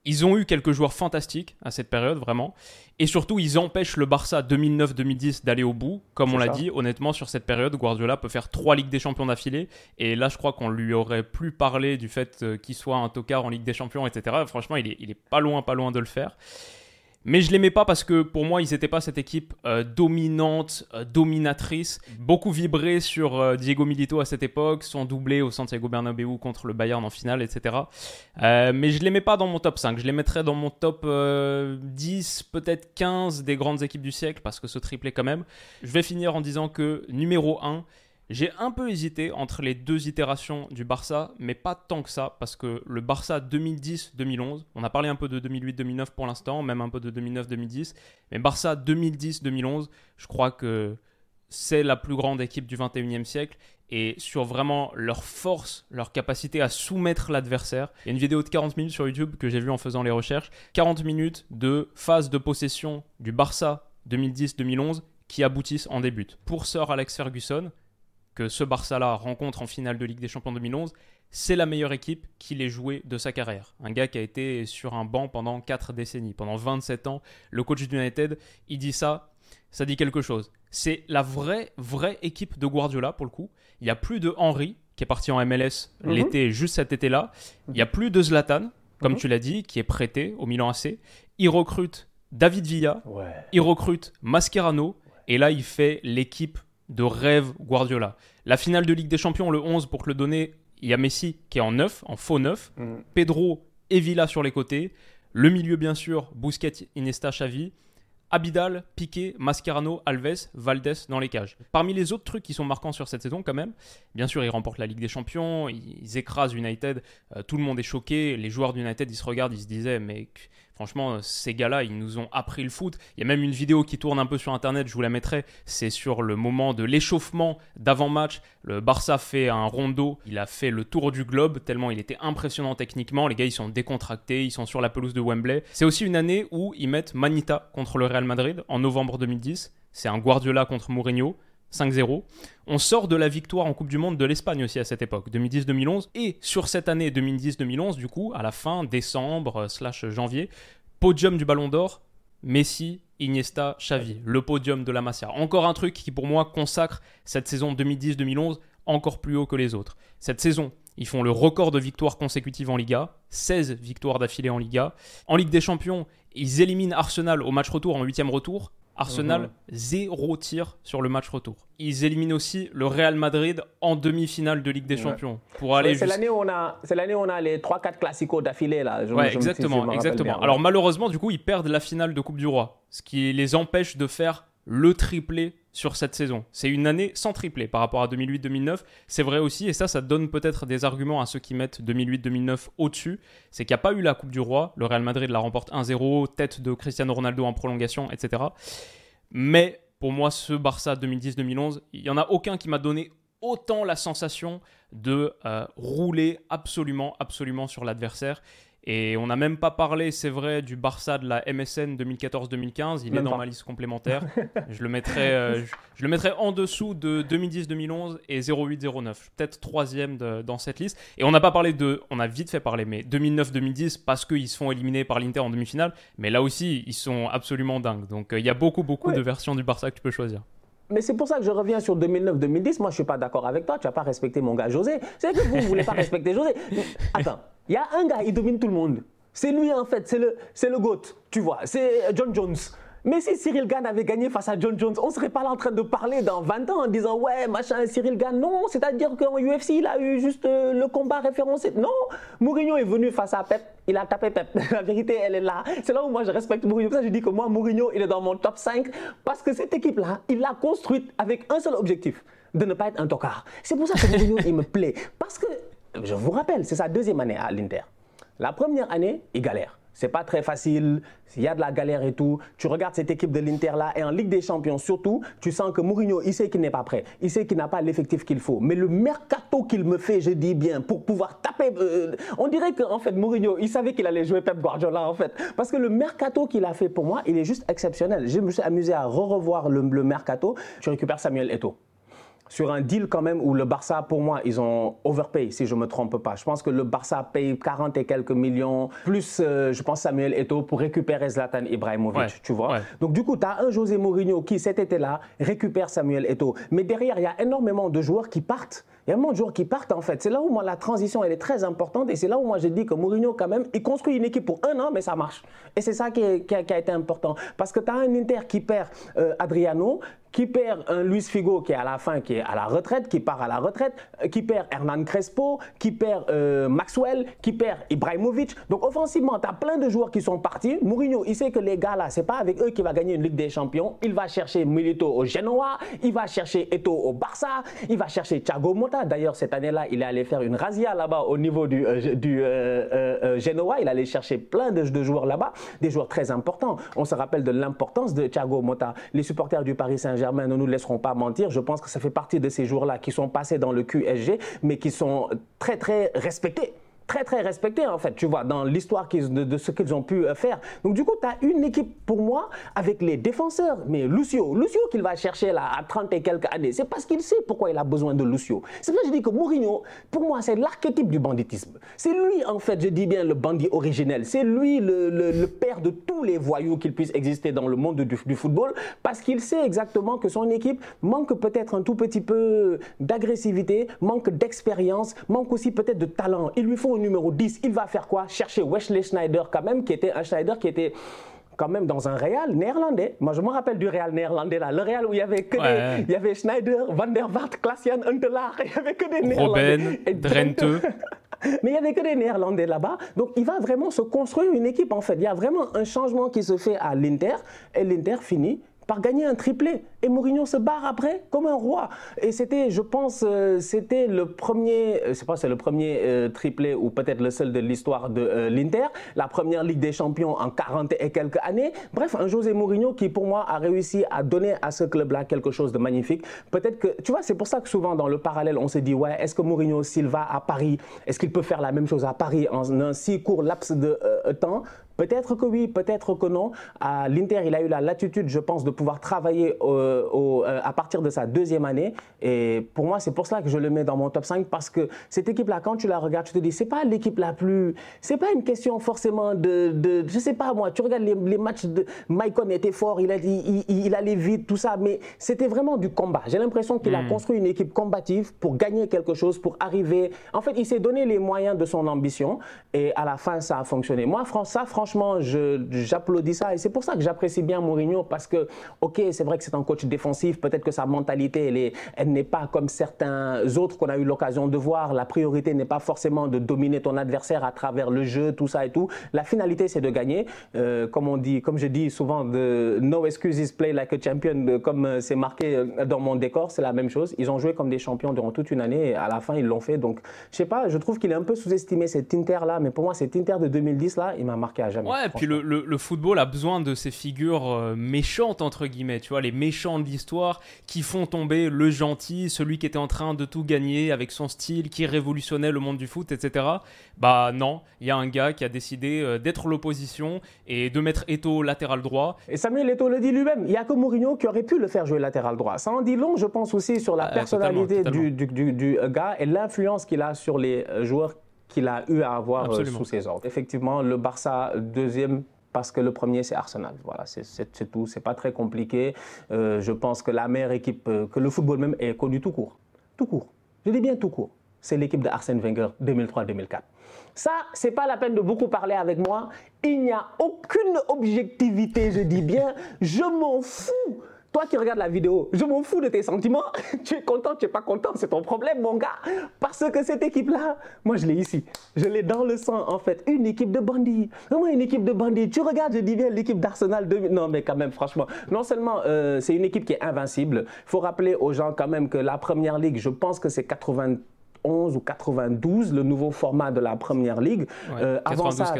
Ils ont eu quelques joueurs fantastiques à cette période, vraiment. Et surtout, ils empêchent le Barça 2009-2010 d'aller au bout. Comme on l'a dit, honnêtement, sur cette période, Guardiola peut faire trois Ligues des Champions d'affilée. Et là, je crois qu'on lui aurait plus parlé du fait euh, qu'il soit un tocard en Ligue des Champions, etc. Franchement, il est, il est pas loin, pas loin de le faire. Mais je l'aimais pas parce que pour moi, ils n'étaient pas cette équipe euh, dominante, euh, dominatrice. Beaucoup vibré sur euh, Diego Milito à cette époque, son doublé au Santiago Bernabéu contre le Bayern en finale, etc. Mais je l'aimais pas dans mon top 5. Je les mettrais dans mon top euh, 10, peut-être 15 des grandes équipes du siècle parce que ce triplé quand même. Je vais finir en disant que numéro 1, J'ai un peu hésité entre les deux itérations du Barça, mais pas tant que ça, parce que le Barça 2010-2011, on a parlé un peu de 2008-2009 pour l'instant, même un peu de 2009-2010, mais Barça 2010-2011, je crois que c'est la plus grande équipe du 21e siècle et sur vraiment leur force, leur capacité à soumettre l'adversaire. Il y a une vidéo de 40 minutes sur YouTube que j'ai vue en faisant les recherches. 40 minutes de phase de possession du Barça 2010-2011 qui aboutissent en début. Pour Sir Alex Ferguson, que ce Barça-là rencontre en finale de Ligue des Champions 2011, c'est la meilleure équipe qu'il ait jouée de sa carrière. Un gars qui a été sur un banc pendant 4 décennies, pendant 27 ans. Le coach d'United, il dit ça, ça dit quelque chose. C'est la vraie, vraie équipe de Guardiola pour le coup. Il n'y a plus de Henry, qui est parti en MLS Mhm. l'été, juste cet été-là. Il n'y a plus de Zlatan, comme Mhm. tu l'as dit, qui est prêté au Milan AC. Il recrute David Villa, Ouais. il recrute Mascherano, et là, il fait l'équipe de rêve Guardiola. La finale de Ligue des Champions, le 11, pour te le donner, il y a Messi qui est en 9, en faux 9, Mhm. Pedro et Villa sur les côtés, le milieu, bien sûr, Busquets, Iniesta, Xavi, Abidal, Piqué, Mascherano, Alves, Valdés dans les cages. Parmi les autres trucs qui sont marquants sur cette saison, quand même, bien sûr, ils remportent la Ligue des Champions, ils écrasent United, euh, tout le monde est choqué, les joueurs d'United, ils se regardent, ils se disaient, mais franchement, ces gars-là, ils nous ont appris le foot. Il y a même une vidéo qui tourne un peu sur Internet, je vous la mettrai, c'est sur le moment de l'échauffement d'avant-match. Le Barça fait un rondo, il a fait le tour du globe, tellement il était impressionnant techniquement. Les gars, ils sont décontractés, ils sont sur la pelouse de Wembley. C'est aussi une année où ils mettent Manita contre le Real Madrid en novembre 2010. C'est un Guardiola contre Mourinho. 5-0. On sort de la victoire en Coupe du Monde de l'Espagne aussi à cette époque, 2010-2011. Et sur cette année 2010-2011, du coup, à la fin, décembre euh, slash janvier, podium du Ballon d'Or, Messi, Iniesta, Xavi, le podium de la Masia. Encore un truc qui pour moi consacre cette saison 2010-2011 encore plus haut que les autres. Cette saison, ils font le record de victoires consécutives en Liga, 16 victoires d'affilée en Liga. En Ligue des Champions, ils éliminent Arsenal au match retour en huitième retour. Arsenal, zéro tir sur le match retour. Ils éliminent aussi le Real Madrid en demi-finale de Ligue des Champions pour aller Ouais, c'est l'année où on a, c'est l'année où on a les 3-4 classicos d'affilée là. Je- Ouais, je me- si je me exactement, exactement. bien. Alors malheureusement, du coup, ils perdent la finale de Coupe du Roi, ce qui les empêche de faire le triplé sur cette saison. C'est une année sans triplé par rapport à 2008-2009. C'est vrai aussi, et ça, ça donne peut-être des arguments à ceux qui mettent 2008-2009 au-dessus. C'est qu'il n'y a pas eu la Coupe du Roi. Le Real Madrid la remporte 1-0, tête de Cristiano Ronaldo en prolongation, etc. Mais pour moi, ce Barça 2010-2011, il n'y en a aucun qui m'a donné autant la sensation de euh, rouler absolument, absolument sur l'adversaire. Et on n'a même pas parlé, c'est vrai, du Barça de la MSN 2014-2015. Il est dans pas. ma liste complémentaire. (laughs) je, le mettrai, euh, je, je le mettrai en dessous de 2010-2011 et 08-09. Peut-être troisième de- dans cette liste. Et on n'a pas parlé de, on a vite fait parler, mais 2009-2010 parce qu'ils se font éliminer par l'Inter en demi-finale. Mais là aussi, ils sont absolument dingues. Donc euh, il y a beaucoup, beaucoup Ouais. de versions du Barça que tu peux choisir. Mais c'est pour ça que je reviens sur 2009-2010. Moi, je suis pas d'accord avec toi. Tu n'as pas respecté mon gars José. C'est que vous ne voulez pas respecter José. (laughs) Attends, il y a un gars, il domine tout le monde. C'est lui, en fait. C'est le, le GOAT, tu vois. C'est John Jones. Mais si Cyril Gann avait gagné face à John Jones, on ne serait pas là en train de parler dans 20 ans en disant Ouais, machin, Cyril Gann. Non, c'est-à-dire qu'en UFC, il a eu juste euh, le combat référencé. Non, Mourinho est venu face à Pep, il a tapé Pep. (laughs) La vérité, elle est là. C'est là où moi je respecte Mourinho. Pour ça je dis que moi, Mourinho, il est dans mon top 5 parce que cette équipe-là, il l'a construite avec un seul objectif de ne pas être un tocard. C'est pour ça que Mourinho, il me plaît. Parce que, je vous rappelle, c'est sa deuxième année à l'Inter. La première année, il galère. C'est pas très facile, il y a de la galère et tout. Tu regardes cette équipe de l'Inter là, et en Ligue des Champions surtout, tu sens que Mourinho, il sait qu'il n'est pas prêt. Il sait qu'il n'a pas l'effectif qu'il faut. Mais le mercato qu'il me fait, je dis bien, pour pouvoir taper. euh, on dirait qu'en fait, Mourinho, il savait qu'il allait jouer Pep Guardiola en fait. Parce que le mercato qu'il a fait pour moi, il est juste exceptionnel. Je me suis amusé à re-revoir le, mercato. Tu récupères Samuel Eto'o sur un deal quand même où le Barça, pour moi, ils ont overpay, si je ne me trompe pas. Je pense que le Barça paye 40 et quelques millions, plus, euh, je pense, Samuel Eto'o pour récupérer Zlatan Ibrahimovic, Ouais, tu vois. ouais. Donc, du coup, tu as un José Mourinho qui, cet été-là, récupère Samuel Eto'o. Mais derrière, il y a énormément de joueurs qui partent. Il y a énormément de joueurs qui partent, en fait. C'est là où, moi, la transition, elle est très importante. Et c'est là où, moi, je dis que Mourinho, quand même, il construit une équipe pour un an, mais ça marche. Et c'est ça qui, est- qui a, qui a été important. Parce que tu as un Inter qui perd euh, Adriano, qui perd un Luis Figo qui est à la fin, qui est à la retraite, qui part à la retraite, euh, qui perd Hernan Crespo, qui perd euh, Maxwell, qui perd Ibrahimovic. Donc offensivement, tu as plein de joueurs qui sont partis. Mourinho, il sait que les gars là, c'est pas avec eux qu'il va gagner une Ligue des Champions. Il va chercher Milito au Genoa, il va chercher Eto au Barça, il va chercher Thiago Motta. D'ailleurs, cette année-là, il est allé faire une razzia là-bas au niveau du, euh, du Genoa. Il allait chercher plein de, de joueurs là-bas, des joueurs très importants. On se rappelle de l'importance de Thiago Motta. Les supporters du Paris Saint-Germain ne nous laisseront pas mentir. Je pense que ça fait partie de ces jours-là qui sont passés dans le QSG, mais qui sont très, très respectés très très respecté en fait, tu vois, dans l'histoire de, ce qu'ils ont pu euh, faire. Donc du coup, tu as une équipe pour moi avec les défenseurs, mais Lucio, Lucio qu'il va chercher là à 30 et quelques années, c'est parce qu'il sait pourquoi il a besoin de Lucio. C'est pour ça que je dis que Mourinho, pour moi, c'est l'archétype du banditisme. C'est lui en fait, je dis bien le bandit originel, c'est lui le, père de tous les voyous qu'il puisse exister dans le monde du, du football, parce qu'il sait exactement que son équipe manque peut-être un tout petit peu d'agressivité, manque d'expérience, manque aussi peut-être de talent. Il lui faut numéro 10, il va faire quoi? Chercher Wesley Schneider quand même, qui était un Schneider qui était quand même dans un Real néerlandais. Moi, je me rappelle du Real néerlandais là, le Real où il y avait que des, il y avait Schneider, Van der Vaart, Klaasian Huntelaar, il y avait que des Néerlandais. Robben, Drenthe. (laughs) Mais il y avait que des Néerlandais là-bas. Donc, il va vraiment se construire une équipe en fait. Il y a vraiment un changement qui se fait à l'Inter et l'Inter finit par gagner un triplé. Et Mourinho se barre après comme un roi. Et c'était, je pense, euh, c'était le premier, euh, c'est pas c'est le premier euh, triplé ou peut-être le seul de l'histoire de l'Inter, la première Ligue des Champions en 40 et quelques années. Bref, un José Mourinho qui pour moi a réussi à donner à ce club-là quelque chose de magnifique. Peut-être que, tu vois, c'est pour ça que souvent dans le parallèle, on se dit, ouais, est-ce que Mourinho, s'il va à Paris, est-ce qu'il peut faire la même chose à Paris en un si court laps de temps? Peut-être que oui, peut-être que non. À l'Inter, il a eu la latitude, je pense, de pouvoir travailler euh, euh, à partir de sa deuxième année. Et pour moi, c'est pour cela que je le mets dans mon top 5 parce que cette équipe-là, quand tu la regardes, tu te dis, c'est pas l'équipe la plus. C'est pas une question forcément de, de. je sais pas moi, tu regardes les, matchs de. Maicon était fort, il, a, il, il, allait vite, tout ça, mais c'était vraiment du combat. J'ai l'impression qu'il a hmm. construit une équipe combative pour gagner quelque chose, pour arriver. En fait, il s'est donné les moyens de son ambition et à la fin, ça a fonctionné. Moi, ça, franchement, franchement, j'applaudis ça. Et c'est pour ça que j'apprécie bien Mourinho parce que, OK, c'est vrai que c'est un coach défensif. Peut-être que sa mentalité, elle n'est pas comme certains autres qu'on a eu l'occasion de voir. La priorité n'est pas forcément de dominer ton adversaire à travers le jeu, tout ça et tout. La finalité, c'est de gagner. Euh, comme on dit, comme je dis souvent, de no excuses, play like a champion, comme euh, c'est marqué euh, dans mon décor, c'est la même chose. Ils ont joué comme des champions durant toute une année et à la fin, ils l'ont fait. Donc, je sais pas, je trouve qu'il est un peu sous-estimé cet Inter-là, mais pour moi, cet Inter de 2010-là, il m'a marqué à jamais. Ouais, et puis le, le, football a besoin de ces figures euh, méchantes, entre guillemets, tu vois, les méchants de l'histoire qui font tomber le gentil, celui qui était en train de tout gagner avec son style, qui révolutionnait le monde du foot, etc. Bah non, il y a un gars qui a décidé euh, d'être l'opposition et de mettre Eto latéral droit. Et Samuel Eto le dit lui-même, il n'y a que Mourinho qui aurait pu le faire jouer latéral droit. Ça en dit long, je pense aussi, sur la personnalité Du, du, du, gars et l'influence qu'il a sur les euh, joueurs qu'il a eu à avoir euh, sous ses ordres. Effectivement, le Barça, deuxième parce que le premier, c'est Arsenal. Voilà, c'est tout. C'est pas très compliqué. Euh, je pense que la meilleure équipe, euh, que le football même est connu tout court. Tout court. Je dis bien tout court. C'est l'équipe de Arsène Wenger 2003-2004. Ça, c'est pas la peine de beaucoup parler avec moi. Il n'y a aucune objectivité, je dis bien. Je m'en fous toi qui regardes la vidéo, je m'en fous de tes sentiments. (laughs) tu es content, tu n'es pas content, c'est ton problème, mon gars. Parce que cette équipe-là, moi je l'ai ici. Je l'ai dans le sang, en fait. Une équipe de bandits. Comment une équipe de bandits Tu regardes, je dis bien l'équipe d'Arsenal. Non, mais quand même, franchement. Non seulement euh, c'est une équipe qui est invincible, il faut rappeler aux gens quand même que la première ligue, je pense que c'est 80 ou 92, le nouveau format de la Première Ligue. Euh, avant ça,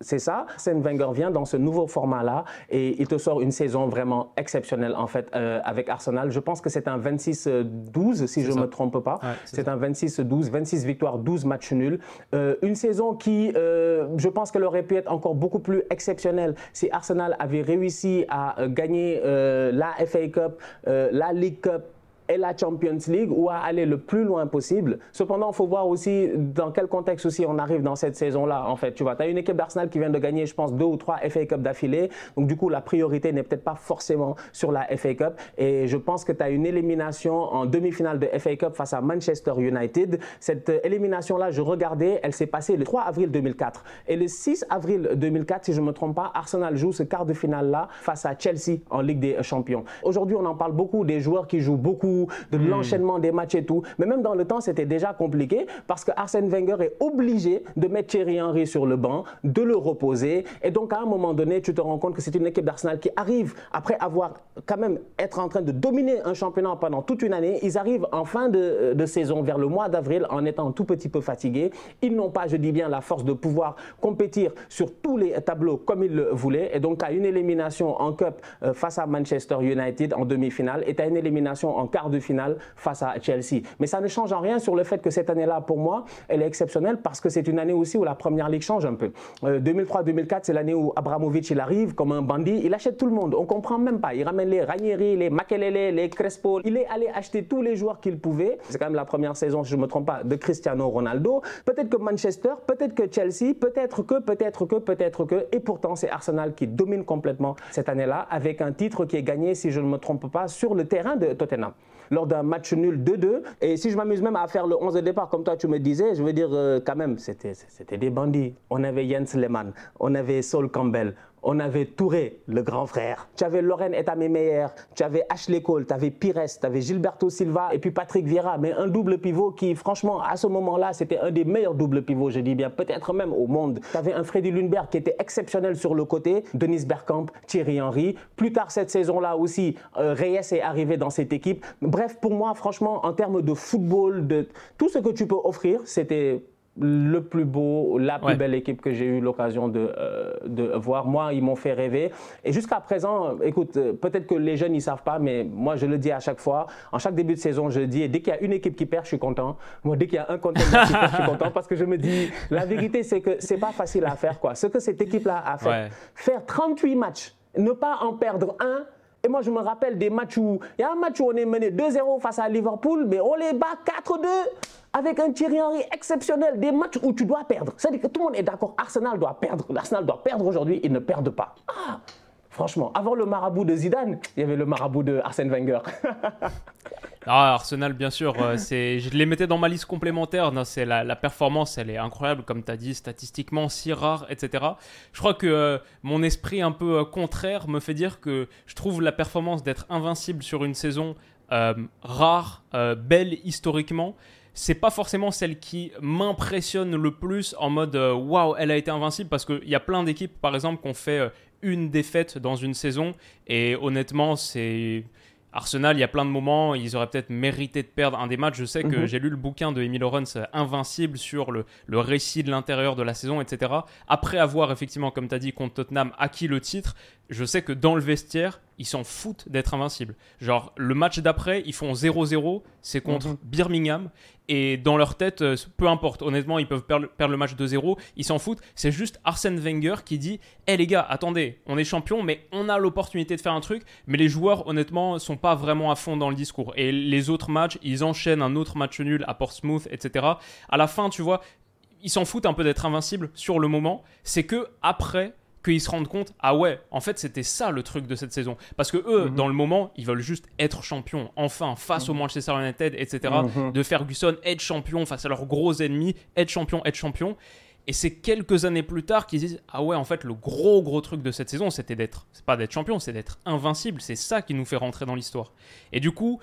c'est ça. Sen Wenger vient dans ce nouveau format-là et il te sort une saison vraiment exceptionnelle en fait euh, avec Arsenal. Je pense que c'est un 26-12 si je ne me trompe pas. c'est un 26-12, 26 victoires, 12 matchs nuls. Euh, une saison qui, je pense qu'elle aurait pu être encore beaucoup plus exceptionnelle si Arsenal avait réussi à gagner la FA Cup, la League Cup et la Champions League ou à aller le plus loin possible. Cependant, il faut voir aussi dans quel contexte aussi on arrive dans cette saison-là. En fait, tu vois, tu as une équipe d'Arsenal qui vient de gagner, je pense, deux ou trois FA Cup d'affilée. Donc, du coup, la priorité n'est peut-être pas forcément sur la FA Cup. Et je pense que tu as une élimination en demi-finale de FA Cup face à Manchester United. Cette élimination-là, je regardais, elle s'est passée le 3 avril 2004. Et le 6 avril 2004, si je ne me trompe pas, Arsenal joue ce quart de finale-là face à Chelsea en Ligue des Champions. Aujourd'hui, on en parle beaucoup des joueurs qui jouent beaucoup, de hmm. l'enchaînement des matchs et tout. Mais même dans le temps, c'était déjà compliqué parce que Arsène Wenger est obligé de mettre Thierry Henry sur le banc, de le reposer. Et donc, à un moment donné, tu te rends compte que c'est une équipe d'Arsenal qui arrive, après avoir quand même être en train de dominer un championnat pendant toute une année, ils arrivent en fin de, de saison, vers le mois d'avril, en étant tout petit peu fatigués. Ils n'ont pas, je dis bien, la force de pouvoir compétir sur tous les tableaux comme ils le voulaient. Et donc, à une élimination en Cup euh, face à Manchester United en demi-finale et à une élimination en quart de finale face à Chelsea. Mais ça ne change en rien sur le fait que cette année-là, pour moi, elle est exceptionnelle parce que c'est une année aussi où la première ligue change un peu. 2003-2004, euh, c'est l'année où Abramovich, il arrive comme un bandit, il achète tout le monde. On comprend même pas. Il ramène les Ranieri, les Makelele, les Crespo. Il est allé acheter tous les joueurs qu'il pouvait. C'est quand même la première saison, si je ne me trompe pas, de Cristiano Ronaldo. Peut-être que Manchester, peut-être que Chelsea, peut-être que, peut-être que, peut-être que. Et pourtant, c'est Arsenal qui domine complètement cette année-là avec un titre qui est gagné, si je ne me trompe pas, sur le terrain de Tottenham lors d'un match nul 2-2. Et si je m'amuse même à faire le 11 de départ, comme toi tu me disais, je veux dire, euh, quand même, c'était des bandits. On avait Jens Lehmann, on avait Saul Campbell, on avait Touré, le grand frère. Tu avais Lorraine Meyer, tu avais Ashley Cole, tu avais Pires, tu avais Gilberto Silva et puis Patrick Vieira. Mais un double pivot qui, franchement, à ce moment-là, c'était un des meilleurs doubles pivots, je dis bien, peut-être même au monde. Tu avais un Freddy Lundberg qui était exceptionnel sur le côté, Denis Bergkamp, Thierry Henry. Plus tard cette saison-là aussi, euh, Reyes est arrivé dans cette équipe. Bref, pour moi, franchement, en termes de football, de tout ce que tu peux offrir, c'était le plus beau, la plus belle équipe que j'ai eu l'occasion de, euh, de, voir. Moi, ils m'ont fait rêver. Et jusqu'à présent, écoute, euh, peut-être que les jeunes, ils savent pas, mais moi, je le dis à chaque fois. En chaque début de saison, je le dis. Et dès qu'il y a une équipe qui perd, je suis content. Moi, dès qu'il y a un contender qui perd, je suis content parce que je me dis, la vérité, c'est que c'est pas facile à faire, quoi. Ce que cette équipe-là a fait, faire 38 matchs, ne pas en perdre un, et moi, je me rappelle des matchs où il y a un match où on est mené 2-0 face à Liverpool, mais on les bat 4-2 avec un Thierry Henry exceptionnel. Des matchs où tu dois perdre. C'est-à-dire que tout le monde est d'accord. Arsenal doit perdre. Arsenal doit perdre aujourd'hui. Ils ne perdent pas. Ah, franchement, avant le marabout de Zidane, il y avait le marabout de Arsène Wenger. (laughs) Ah, Arsenal, bien sûr, euh, je les mettais dans ma liste complémentaire. La, performance, elle est incroyable, comme tu as dit, statistiquement si rare, etc. Je crois que euh, mon esprit un peu euh, contraire me fait dire que je trouve la performance d'être invincible sur une saison rare, belle historiquement. C'est pas forcément celle qui m'impressionne le plus en mode waouh, elle a été invincible parce qu'il y a plein d'équipes, par exemple, qui ont fait une défaite dans une saison et honnêtement, c'est Arsenal, il y a plein de moments, ils auraient peut-être mérité de perdre un des matchs. Je sais que mhm. j'ai lu le bouquin de Emile Lawrence, euh, Invincible, sur le, le récit de l'intérieur de la saison, etc. Après avoir, effectivement, comme tu as dit, contre Tottenham, acquis le titre, je sais que dans le vestiaire, ils s'en foutent d'être invincibles. Genre, le match d'après, ils font 0-0, c'est contre mhm. Birmingham, et dans leur tête, euh, peu importe, honnêtement, ils peuvent perdre, le match 2-0, ils s'en foutent. C'est juste Arsène Wenger qui dit Hé les gars, attendez, on est champion, mais on a l'opportunité de faire un truc, mais les joueurs, honnêtement, sont pas vraiment à fond dans le discours. Et les autres matchs, ils enchaînent un autre match nul à Portsmouth, etc. À la fin, tu vois, ils s'en foutent un peu d'être invincibles sur le moment. C'est que après, qu'ils se rendent compte, ah ouais, en fait c'était ça le truc de cette saison. Parce que eux, mhm. dans le moment, ils veulent juste être champions, enfin, face au mhm. Manchester United, etc. Mhm. De Ferguson, être champion face à leurs gros ennemis, être champion, être champion. Et c'est quelques années plus tard qu'ils disent Ah ouais, en fait, le gros gros truc de cette saison, c'était d'être, c'est pas d'être champion, c'est d'être invincible. C'est ça qui nous fait rentrer dans l'histoire. Et du coup,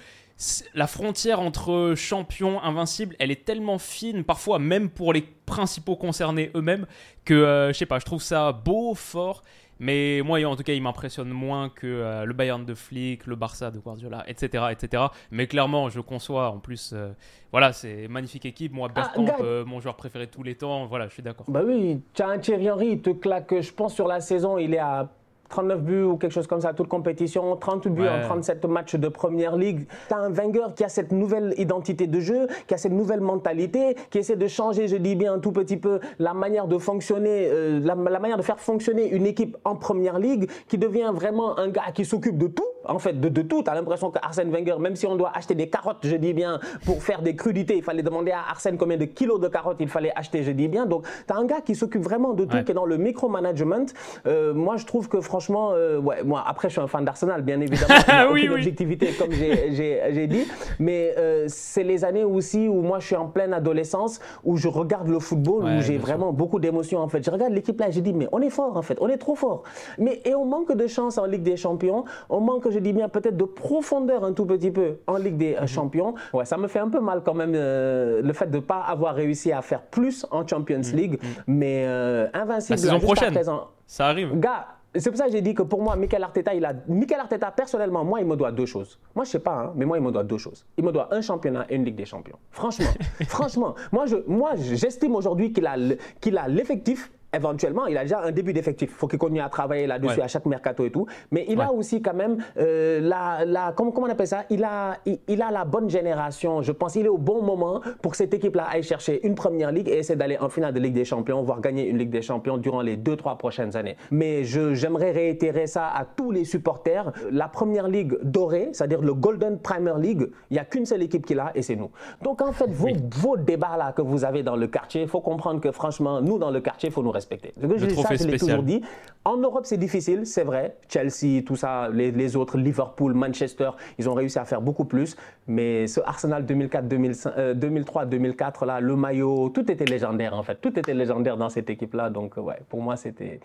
la frontière entre champion, invincible, elle est tellement fine, parfois même pour les principaux concernés eux-mêmes, que euh, je sais pas, je trouve ça beau, fort. Mais moi, en tout cas, il m'impressionne moins que euh, le Bayern de Flick, le Barça de Guardiola, etc., etc. Mais clairement, je conçois. En plus, euh, voilà, c'est magnifique équipe. Moi, ah, Bergkamp, mon joueur préféré de tous les temps. Voilà, je suis d'accord. Bah oui, tu as un Thierry Henry, il te claque. Je pense sur la saison, il est à 39 buts ou quelque chose comme ça, toute compétition, 30 buts en 37 matchs de première ligue. Tu as un Wenger qui a cette nouvelle identité de jeu, qui a cette nouvelle mentalité, qui essaie de changer, je dis bien un tout petit peu, la manière de fonctionner, euh, la, manière de faire fonctionner une équipe en première ligue, qui devient vraiment un gars qui s'occupe de tout en fait, de, de tout. Tu as l'impression que Arsène Wenger, même si on doit acheter des carottes, je dis bien, pour faire des crudités, il fallait demander à Arsène combien de kilos de carottes il fallait acheter, je dis bien. Donc, tu as un gars qui s'occupe vraiment de tout, Ouais. qui est dans le micromanagement. Euh, moi, je trouve que franchement, euh, ouais, moi, après, je suis un fan d'Arsenal, bien évidemment. (laughs) Il n'y a Oui, aucune oui. objectivité, comme j'ai- dit. Mais euh, c'est les années aussi où moi, je suis en pleine adolescence, où je regarde le football, Ouais, où j'ai sûr. vraiment beaucoup d'émotions, en fait. Je regarde l'équipe là et je dis, mais on est fort, en fait. On est trop fort. Mais, et on manque de chance en Ligue des Champions. On manque, je dis bien, peut-être de profondeur un tout petit peu en Ligue des Mhm. euh, Champions. Ouais, ça me fait un peu mal quand même, euh, le fait de ne pas avoir réussi à faire plus en Champions League. Mais euh, invincible. Mhm. La saison prochaine. présent. Ça arrive. Gars, c'est pour ça que j'ai dit que pour moi, Michael Arteta, il a. Michael Arteta, personnellement, moi, il me doit deux choses. Moi, je sais pas, hein, mais moi, il me doit deux choses. Il me doit un championnat et une Ligue des Champions. Franchement, (laughs) franchement, moi, je, moi, j'estime aujourd'hui qu'il a, qu'il a l'effectif. Éventuellement, il a déjà un début d'effectif. Il faut qu'il continue à travailler là-dessus Ouais. à chaque mercato et tout. Mais il a aussi quand même euh, la, la comment, comment on appelle ça? Il a, il, il a la bonne génération. Je pense qu'il est au bon moment pour que cette équipe-là aille chercher une première ligue et essayer d'aller en finale de Ligue des Champions, voire gagner une Ligue des Champions durant les deux, trois prochaines années. Mais j'aimerais réitérer ça à tous les supporters. La première ligue dorée, c'est-à-dire le Golden Premier League, il n'y a qu'une seule équipe qui l'a et c'est nous. Donc en fait, vos, vos débats là que vous avez dans le quartier, il faut comprendre que franchement, nous dans le quartier, il faut nous respecter. Je Le dis, ça, je l'ai spécial. toujours dit. En Europe, c'est difficile, c'est vrai. Chelsea, tout ça, les, les autres, Liverpool, Manchester, ils ont réussi à faire beaucoup plus. Mais ce Arsenal 2004, 2005, euh, 2003, 2004, là, le maillot, tout était légendaire en fait. Tout était légendaire dans cette équipe-là. Donc, euh, ouais, pour moi, c'était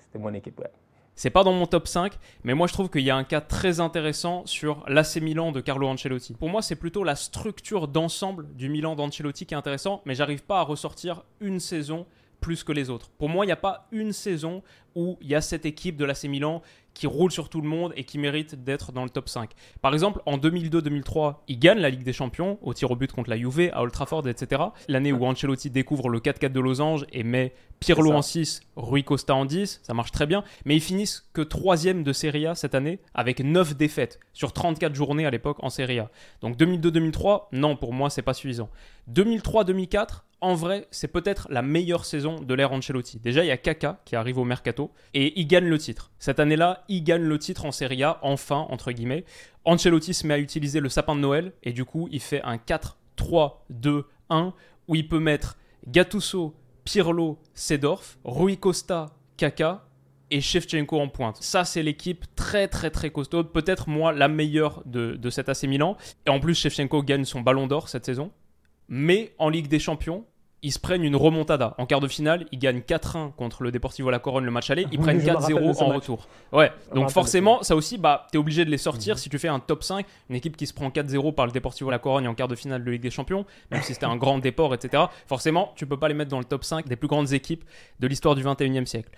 c'était mon équipe. Ouais. C'est pas dans mon top 5, mais moi je trouve qu'il y a un cas très intéressant sur l'AC Milan de Carlo Ancelotti. Pour moi, c'est plutôt la structure d'ensemble du Milan d'Ancelotti qui est intéressant, mais j'arrive pas à ressortir une saison plus que les autres. Pour moi, il n'y a pas une saison où il y a cette équipe de l'AC Milan qui roule sur tout le monde et qui mérite d'être dans le top 5. Par exemple, en 2002-2003, il gagne la Ligue des Champions au tir au but contre la Juve, à Old Trafford, etc. L'année où Ancelotti découvre le 4-4 de Losange et met Pirlo en 6, Rui Costa en 10, ça marche très bien, mais ils finissent que troisième de Serie A cette année avec 9 défaites sur 34 journées à l'époque en Serie A. Donc 2002-2003, non, pour moi, c'est pas suffisant. 2003-2004, en vrai, c'est peut-être la meilleure saison de l'ère Ancelotti. Déjà, il y a Kaka qui arrive au mercato et il gagne le titre. Cette année-là, il gagne le titre en Serie A, enfin, entre guillemets. Ancelotti se met à utiliser le sapin de Noël et du coup, il fait un 4-3-2-1 où il peut mettre Gattuso, Pirlo, Sedorf, Rui Costa, Kaka et Shevchenko en pointe. Ça, c'est l'équipe très très très costaud. Peut-être moi la meilleure de, de cet AC Milan. Et en plus, Shevchenko gagne son ballon d'or cette saison. Mais en Ligue des Champions, ils se prennent une remontada. En quart de finale, ils gagnent 4-1 contre le Deportivo La Corogne le match aller. Ils Oui, prennent je me rappelle de 4-0 ce en match. retour. Ouais, donc forcément, ça aussi, bah, t'es obligé de les sortir si tu fais un top 5. Une équipe qui se prend 4-0 par le Deportivo La Corogne en quart de finale de Ligue des Champions, même si c'était un grand déport, etc. Forcément, tu peux pas les mettre dans le top 5 des plus grandes équipes de l'histoire du 21e siècle.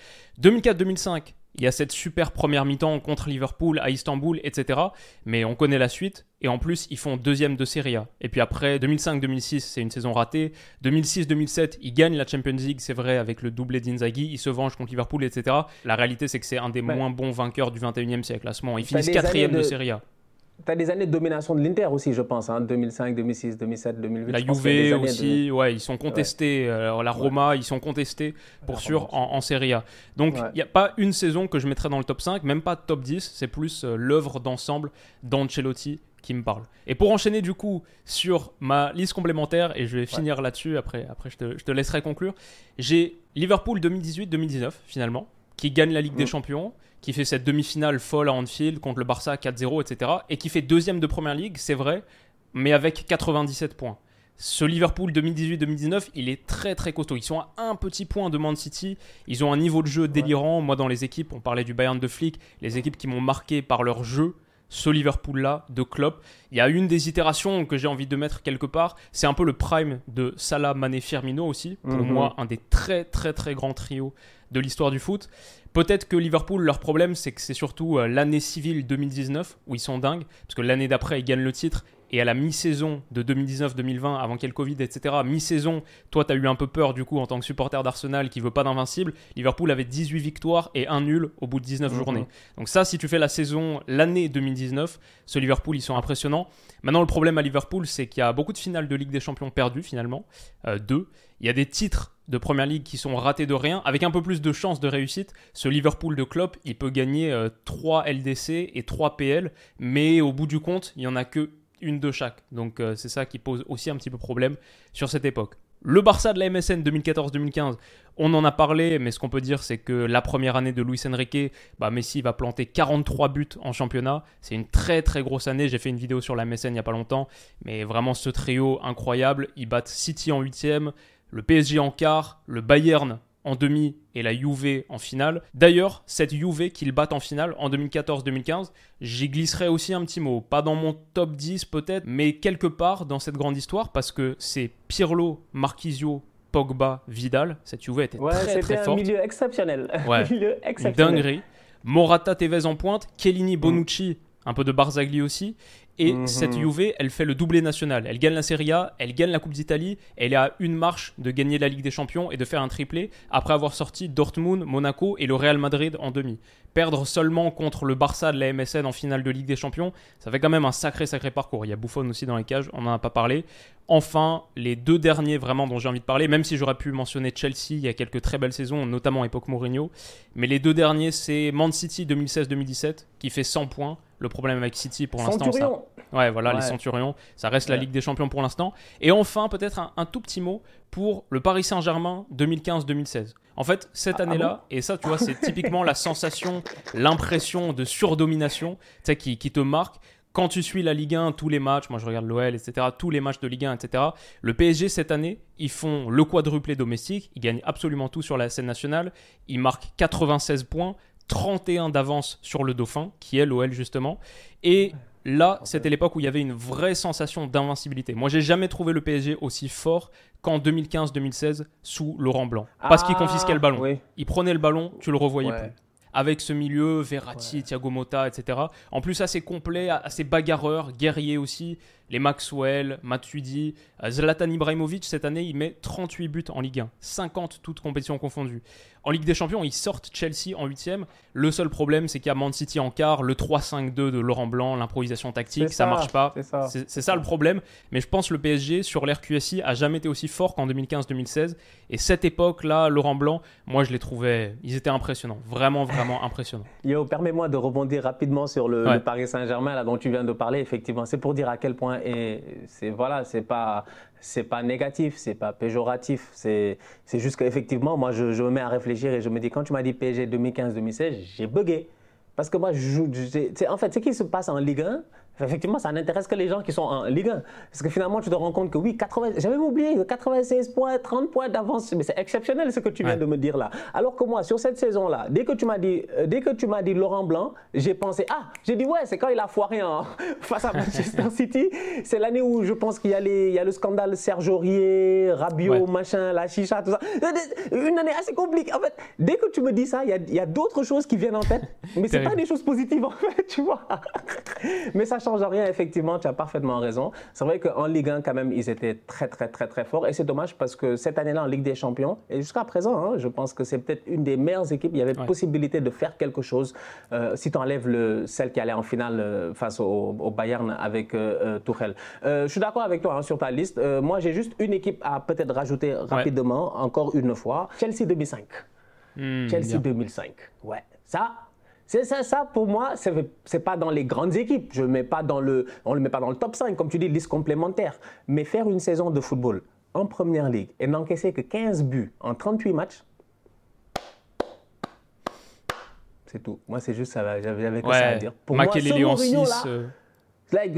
2004-2005, il y a cette super première mi-temps contre Liverpool à Istanbul, etc. Mais on connaît la suite. Et en plus, ils font deuxième de Serie A. Et puis après, 2005-2006, c'est une saison ratée. 2006-2007, ils gagnent la Champions League, c'est vrai, avec le doublé d'Inzaghi. Ils se vengent contre Liverpool, etc. La réalité, c'est que c'est un des Ouais. moins bons vainqueurs du 21e siècle à ce moment. Ils finissent quatrième de... de- Serie A. Tu as des années de domination de l'Inter aussi, je pense. Hein, 2005, 2006, 2007, 2008. La Juve de- aussi, ouais, ils sont contestés. Euh, Alors, la Roma, ils sont contestés pour La sûr en, en Serie A. Donc, il Ouais. n'y a pas une saison que je mettrais dans le top 5, même pas top 10. C'est plus euh, l'œuvre d'ensemble d'Ancelotti qui me parle. Et pour enchaîner du coup sur ma liste complémentaire, et je vais finir là-dessus, après, après je, te, je te laisserai conclure, j'ai Liverpool 2018-2019 finalement, qui gagne la Ligue des Champions, qui fait cette demi-finale folle à Anfield contre le Barça 4-0, etc. Et qui fait deuxième de Première Ligue, c'est vrai, mais avec 97 points. Ce Liverpool 2018-2019, il est très très costaud. Ils sont à un petit point de Man City. Ils ont un niveau de jeu délirant. Moi, dans les équipes, on parlait du Bayern de Flick, les équipes qui m'ont marqué par leur jeu. Ce Liverpool-là de Klopp, il y a une des itérations que j'ai envie de mettre quelque part. C'est un peu le prime de Salah, Mané, Firmino aussi. Pour Mhm. moi, un des très très très grands trios de l'histoire du foot. Peut-être que Liverpool, leur problème, c'est que c'est surtout euh, l'année civile 2019 où ils sont dingues, parce que l'année d'après, ils gagnent le titre et à la mi-saison de 2019-2020, avant qu'il y ait le Covid, etc., mi-saison, toi, tu as eu un peu peur du coup en tant que supporter d'Arsenal qui veut pas d'invincible. Liverpool avait 18 victoires et un nul au bout de 19 journées. Donc ça, si tu fais la saison, l'année 2019, ce Liverpool, ils sont impressionnants. Maintenant, le problème à Liverpool, c'est qu'il y a beaucoup de finales de Ligue des Champions perdues finalement, euh, deux. Il y a des titres de Première Ligue qui sont ratés de rien. Avec un peu plus de chance de réussite, ce Liverpool de Klopp, il peut gagner 3 euh, LDC et 3 PL, mais au bout du compte, il n'y en a que une de chaque. Donc euh, c'est ça qui pose aussi un petit peu problème sur cette époque. Le Barça de la MSN 2014-2015, on en a parlé, mais ce qu'on peut dire, c'est que la première année de Luis Enrique, bah, Messi va planter 43 buts en championnat. C'est une très très grosse année. J'ai fait une vidéo sur la MSN il n'y a pas longtemps, mais vraiment ce trio incroyable. Ils battent City en 8 le PSG en quart, le Bayern en demi et la Juve en finale. D'ailleurs, cette Juve qu'ils battent en finale en 2014-2015, j'y glisserai aussi un petit mot. Pas dans mon top 10 peut-être, mais quelque part dans cette grande histoire parce que c'est Pirlo, Marquisio, Pogba, Vidal. Cette Juve était très très forte. un milieu exceptionnel. (laughs) Ouais, milieu exceptionnel. dinguerie. Morata, Tevez en pointe, Kellini, Bonucci, un peu de Barzagli aussi. Et mhm. cette Juve, elle fait le doublé national. Elle gagne la Serie A, elle gagne la Coupe d'Italie, elle est à une marche de gagner la Ligue des Champions et de faire un triplé après avoir sorti Dortmund, Monaco et le Real Madrid en demi. Perdre seulement contre le Barça de la MSN en finale de Ligue des Champions, ça fait quand même un sacré sacré parcours. Il y a Buffon aussi dans les cages, on n'en a pas parlé. Enfin, les deux derniers vraiment dont j'ai envie de parler, même si j'aurais pu mentionner Chelsea, il y a quelques très belles saisons, notamment époque Mourinho, mais les deux derniers, c'est Man City 2016-2017 qui fait 100 points le problème avec City pour l'instant, ça... ouais, voilà, les Centurions, ça reste la Ligue des Champions pour l'instant. Et enfin, peut-être un, tout petit mot pour le Paris Saint-Germain 2015-2016. En fait, cette ah, ah année-là, et ça, tu vois, c'est typiquement la sensation, l'impression de surdomination, qui, qui te marque quand tu suis la Ligue 1, tous les matchs, moi je regarde l'OL, etc., tous les matchs de Ligue 1, etc., le PSG cette année, ils font le quadruplé domestique, ils gagnent absolument tout sur la scène nationale, ils marquent 96 points, 31 d'avance sur le Dauphin, qui est l'OL justement. Et là, c'était l'époque où il y avait une vraie sensation d'invincibilité. Moi, j'ai jamais trouvé le PSG aussi fort qu'en 2015-2016 sous Laurent Blanc. Parce qu'il confisquait le ballon. Il prenait le ballon, tu le revoyais plus avec ce milieu, Verratti, Thiago Motta, etc. En plus, assez complet, assez bagarreur, guerrier aussi les Maxwell, Matuidi, euh, Zlatan Ibrahimovic, cette année, il met 38 buts en Ligue 1, 50 toutes compétitions confondues. En Ligue des Champions, ils sortent Chelsea en 8 Le seul problème, c'est qu'il y a Man City en quart, le 3-5-2 de Laurent Blanc, l'improvisation tactique, ça, marche pas. C'est ça. le problème. Mais je pense que le PSG, sur l'RQSI, a jamais été aussi fort qu'en 2015-2016. Et cette époque-là, Laurent Blanc, moi, je les trouvais, ils étaient impressionnants. Vraiment, vraiment (laughs) impressionnants. Yo, permets-moi de rebondir rapidement sur le, le Paris Saint-Germain, là, dont tu viens de parler. Effectivement, c'est pour dire à quel point et c'est voilà, c'est pas c'est pas négatif, c'est pas péjoratif, c'est juste qu'effectivement, moi, je, je, me mets à réfléchir et je me dis, quand tu m'as dit PSG 2015-2016, j'ai bugué. Parce que moi, je. En fait, ce qui se passe en Ligue 1, Effectivement, ça n'intéresse que les gens qui sont en Ligue 1. Parce que finalement, tu te rends compte que oui, 80, j'avais oublié, 96 points, 30 points d'avance. Mais c'est exceptionnel ce que tu viens de me dire là. Alors que moi, sur cette saison-là, dès que tu m'as dit, euh, dès que tu m'as dit Laurent Blanc, j'ai pensé, ah, j'ai dit ouais, c'est quand il a foiré en, (laughs) face à Manchester (laughs) City. C'est l'année où je pense qu'il y, a il y a le scandale Serge Aurier, Rabiot, machin, la chicha, tout ça. Une année assez compliquée. En fait, dès que tu me dis ça, il y a, a d'autres choses qui viennent en tête. Mais c'est pas des choses positives en fait, tu vois. (laughs) Mais ça change change rien, effectivement, tu as parfaitement raison. C'est vrai qu'en Ligue 1, quand même, ils étaient très, très, très, très forts. Et c'est dommage parce que cette année-là, en Ligue des Champions, et jusqu'à présent, hein, je pense que c'est peut-être une des meilleures équipes. Il y avait possibilité de faire quelque chose. Euh, si tu enlèves le, celle qui allait en finale euh, face au, Bayern avec euh, Tuchel. je suis d'accord avec toi hein, sur ta liste. moi, j'ai juste une équipe à peut-être rajouter rapidement, encore une fois. Chelsea 2005. Hmm, Chelsea 2005. Ouais. Ça, c'est ça, ça, pour moi, ce n'est pas dans les grandes équipes. Je mets pas dans le, on ne le met pas dans le top 5, comme tu dis, liste complémentaire. Mais faire une saison de football en première ligue et n'encaisser que 15 buts en 38 matchs, c'est tout. Moi, c'est juste ça. J'avais que ça à dire. Pour moi, ce en 6,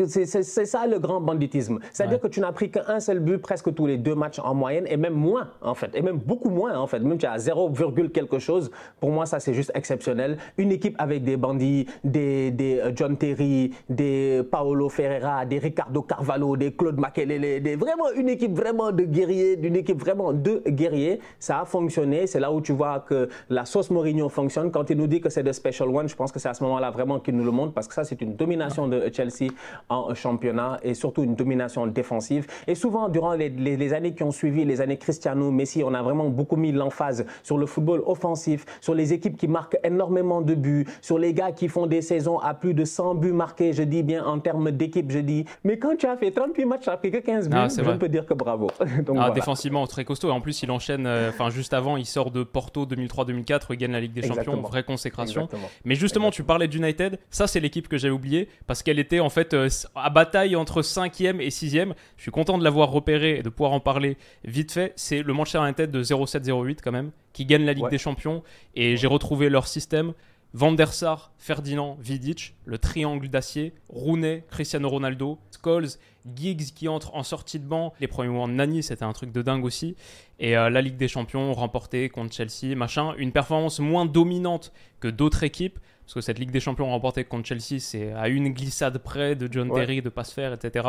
c'est ça le grand banditisme. C'est-à-dire que tu n'as pris qu'un seul but presque tous les deux matchs en moyenne, et même moins, en fait. Et même beaucoup moins, en fait. Même tu as 0, quelque chose. Pour moi, ça, c'est juste exceptionnel. Une équipe avec des bandits, des, des euh, John Terry, des Paolo Ferreira, des Ricardo Carvalho, des Claude Makelele, des, vraiment une équipe vraiment de guerriers, d'une équipe vraiment de guerriers. Ça a fonctionné. C'est là où tu vois que la sauce Mourinho fonctionne. Quand il nous dit que c'est de special one, je pense que c'est à ce moment-là vraiment qu'il nous le montre, parce que ça, c'est une domination de Chelsea en championnat et surtout une domination défensive. Et souvent, durant les, les années qui ont suivi, les années Cristiano, Messi, on a vraiment beaucoup mis l'emphase sur le football offensif, sur les équipes qui marquent énormément de buts, sur les gars qui font des saisons à plus de 100 buts marqués, je dis bien en termes d'équipe, je dis. Mais quand tu as fait 38 matchs, tu as fait que 15 buts, ah, je ne peux dire que bravo. (laughs) Donc, ah, Défensivement, très costaud. Et en plus, il enchaîne, euh, enfin, juste avant, il sort de Porto 2003-2004, il gagne la Ligue des Champions, vraie consécration. Mais justement, tu parlais d'United, ça, c'est l'équipe que j'avais oubliée parce qu'elle était en fait euh, à bataille entre 5e et 6e. Je suis content de l'avoir repéré et de pouvoir en parler vite fait. C'est le Manchester United de 07-08 quand même, qui gagne la Ligue des Champions. Et j'ai retrouvé leur système. Van der Sar, Ferdinand, Vidic, le triangle d'acier, Rooney, Cristiano Ronaldo, Scholes, Giggs qui entre en sortie de banc. Les premiers mois de Nani, c'était un truc de dingue aussi. Et euh, la Ligue des Champions remportée contre Chelsea, machin. Une performance moins dominante que d'autres équipes, parce que cette Ligue des Champions remportée contre Chelsea, c'est à une glissade près de John Terry de pas se faire, etc.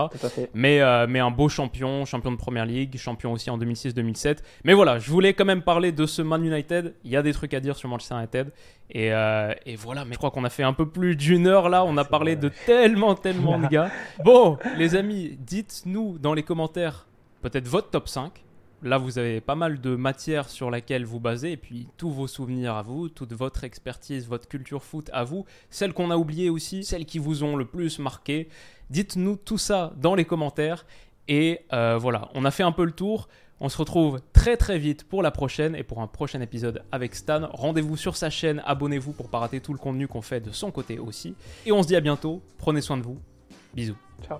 Mais, euh, mais un beau champion, champion de Première Ligue, champion aussi en 2006-2007. Mais voilà, je voulais quand même parler de ce Man United. Il y a des trucs à dire sur Manchester United. Et, euh, et voilà, mais je crois qu'on a fait un peu plus d'une heure là. On a parlé de tellement, tellement de (laughs) gars. Bon, les amis, dites-nous dans les commentaires peut-être votre top 5 Là, vous avez pas mal de matière sur laquelle vous basez, et puis tous vos souvenirs à vous, toute votre expertise, votre culture foot à vous, celles qu'on a oubliées aussi, celles qui vous ont le plus marqué. Dites-nous tout ça dans les commentaires. Et euh, voilà, on a fait un peu le tour. On se retrouve très très vite pour la prochaine et pour un prochain épisode avec Stan. Rendez-vous sur sa chaîne, abonnez-vous pour pas rater tout le contenu qu'on fait de son côté aussi. Et on se dit à bientôt. Prenez soin de vous. Bisous. Ciao.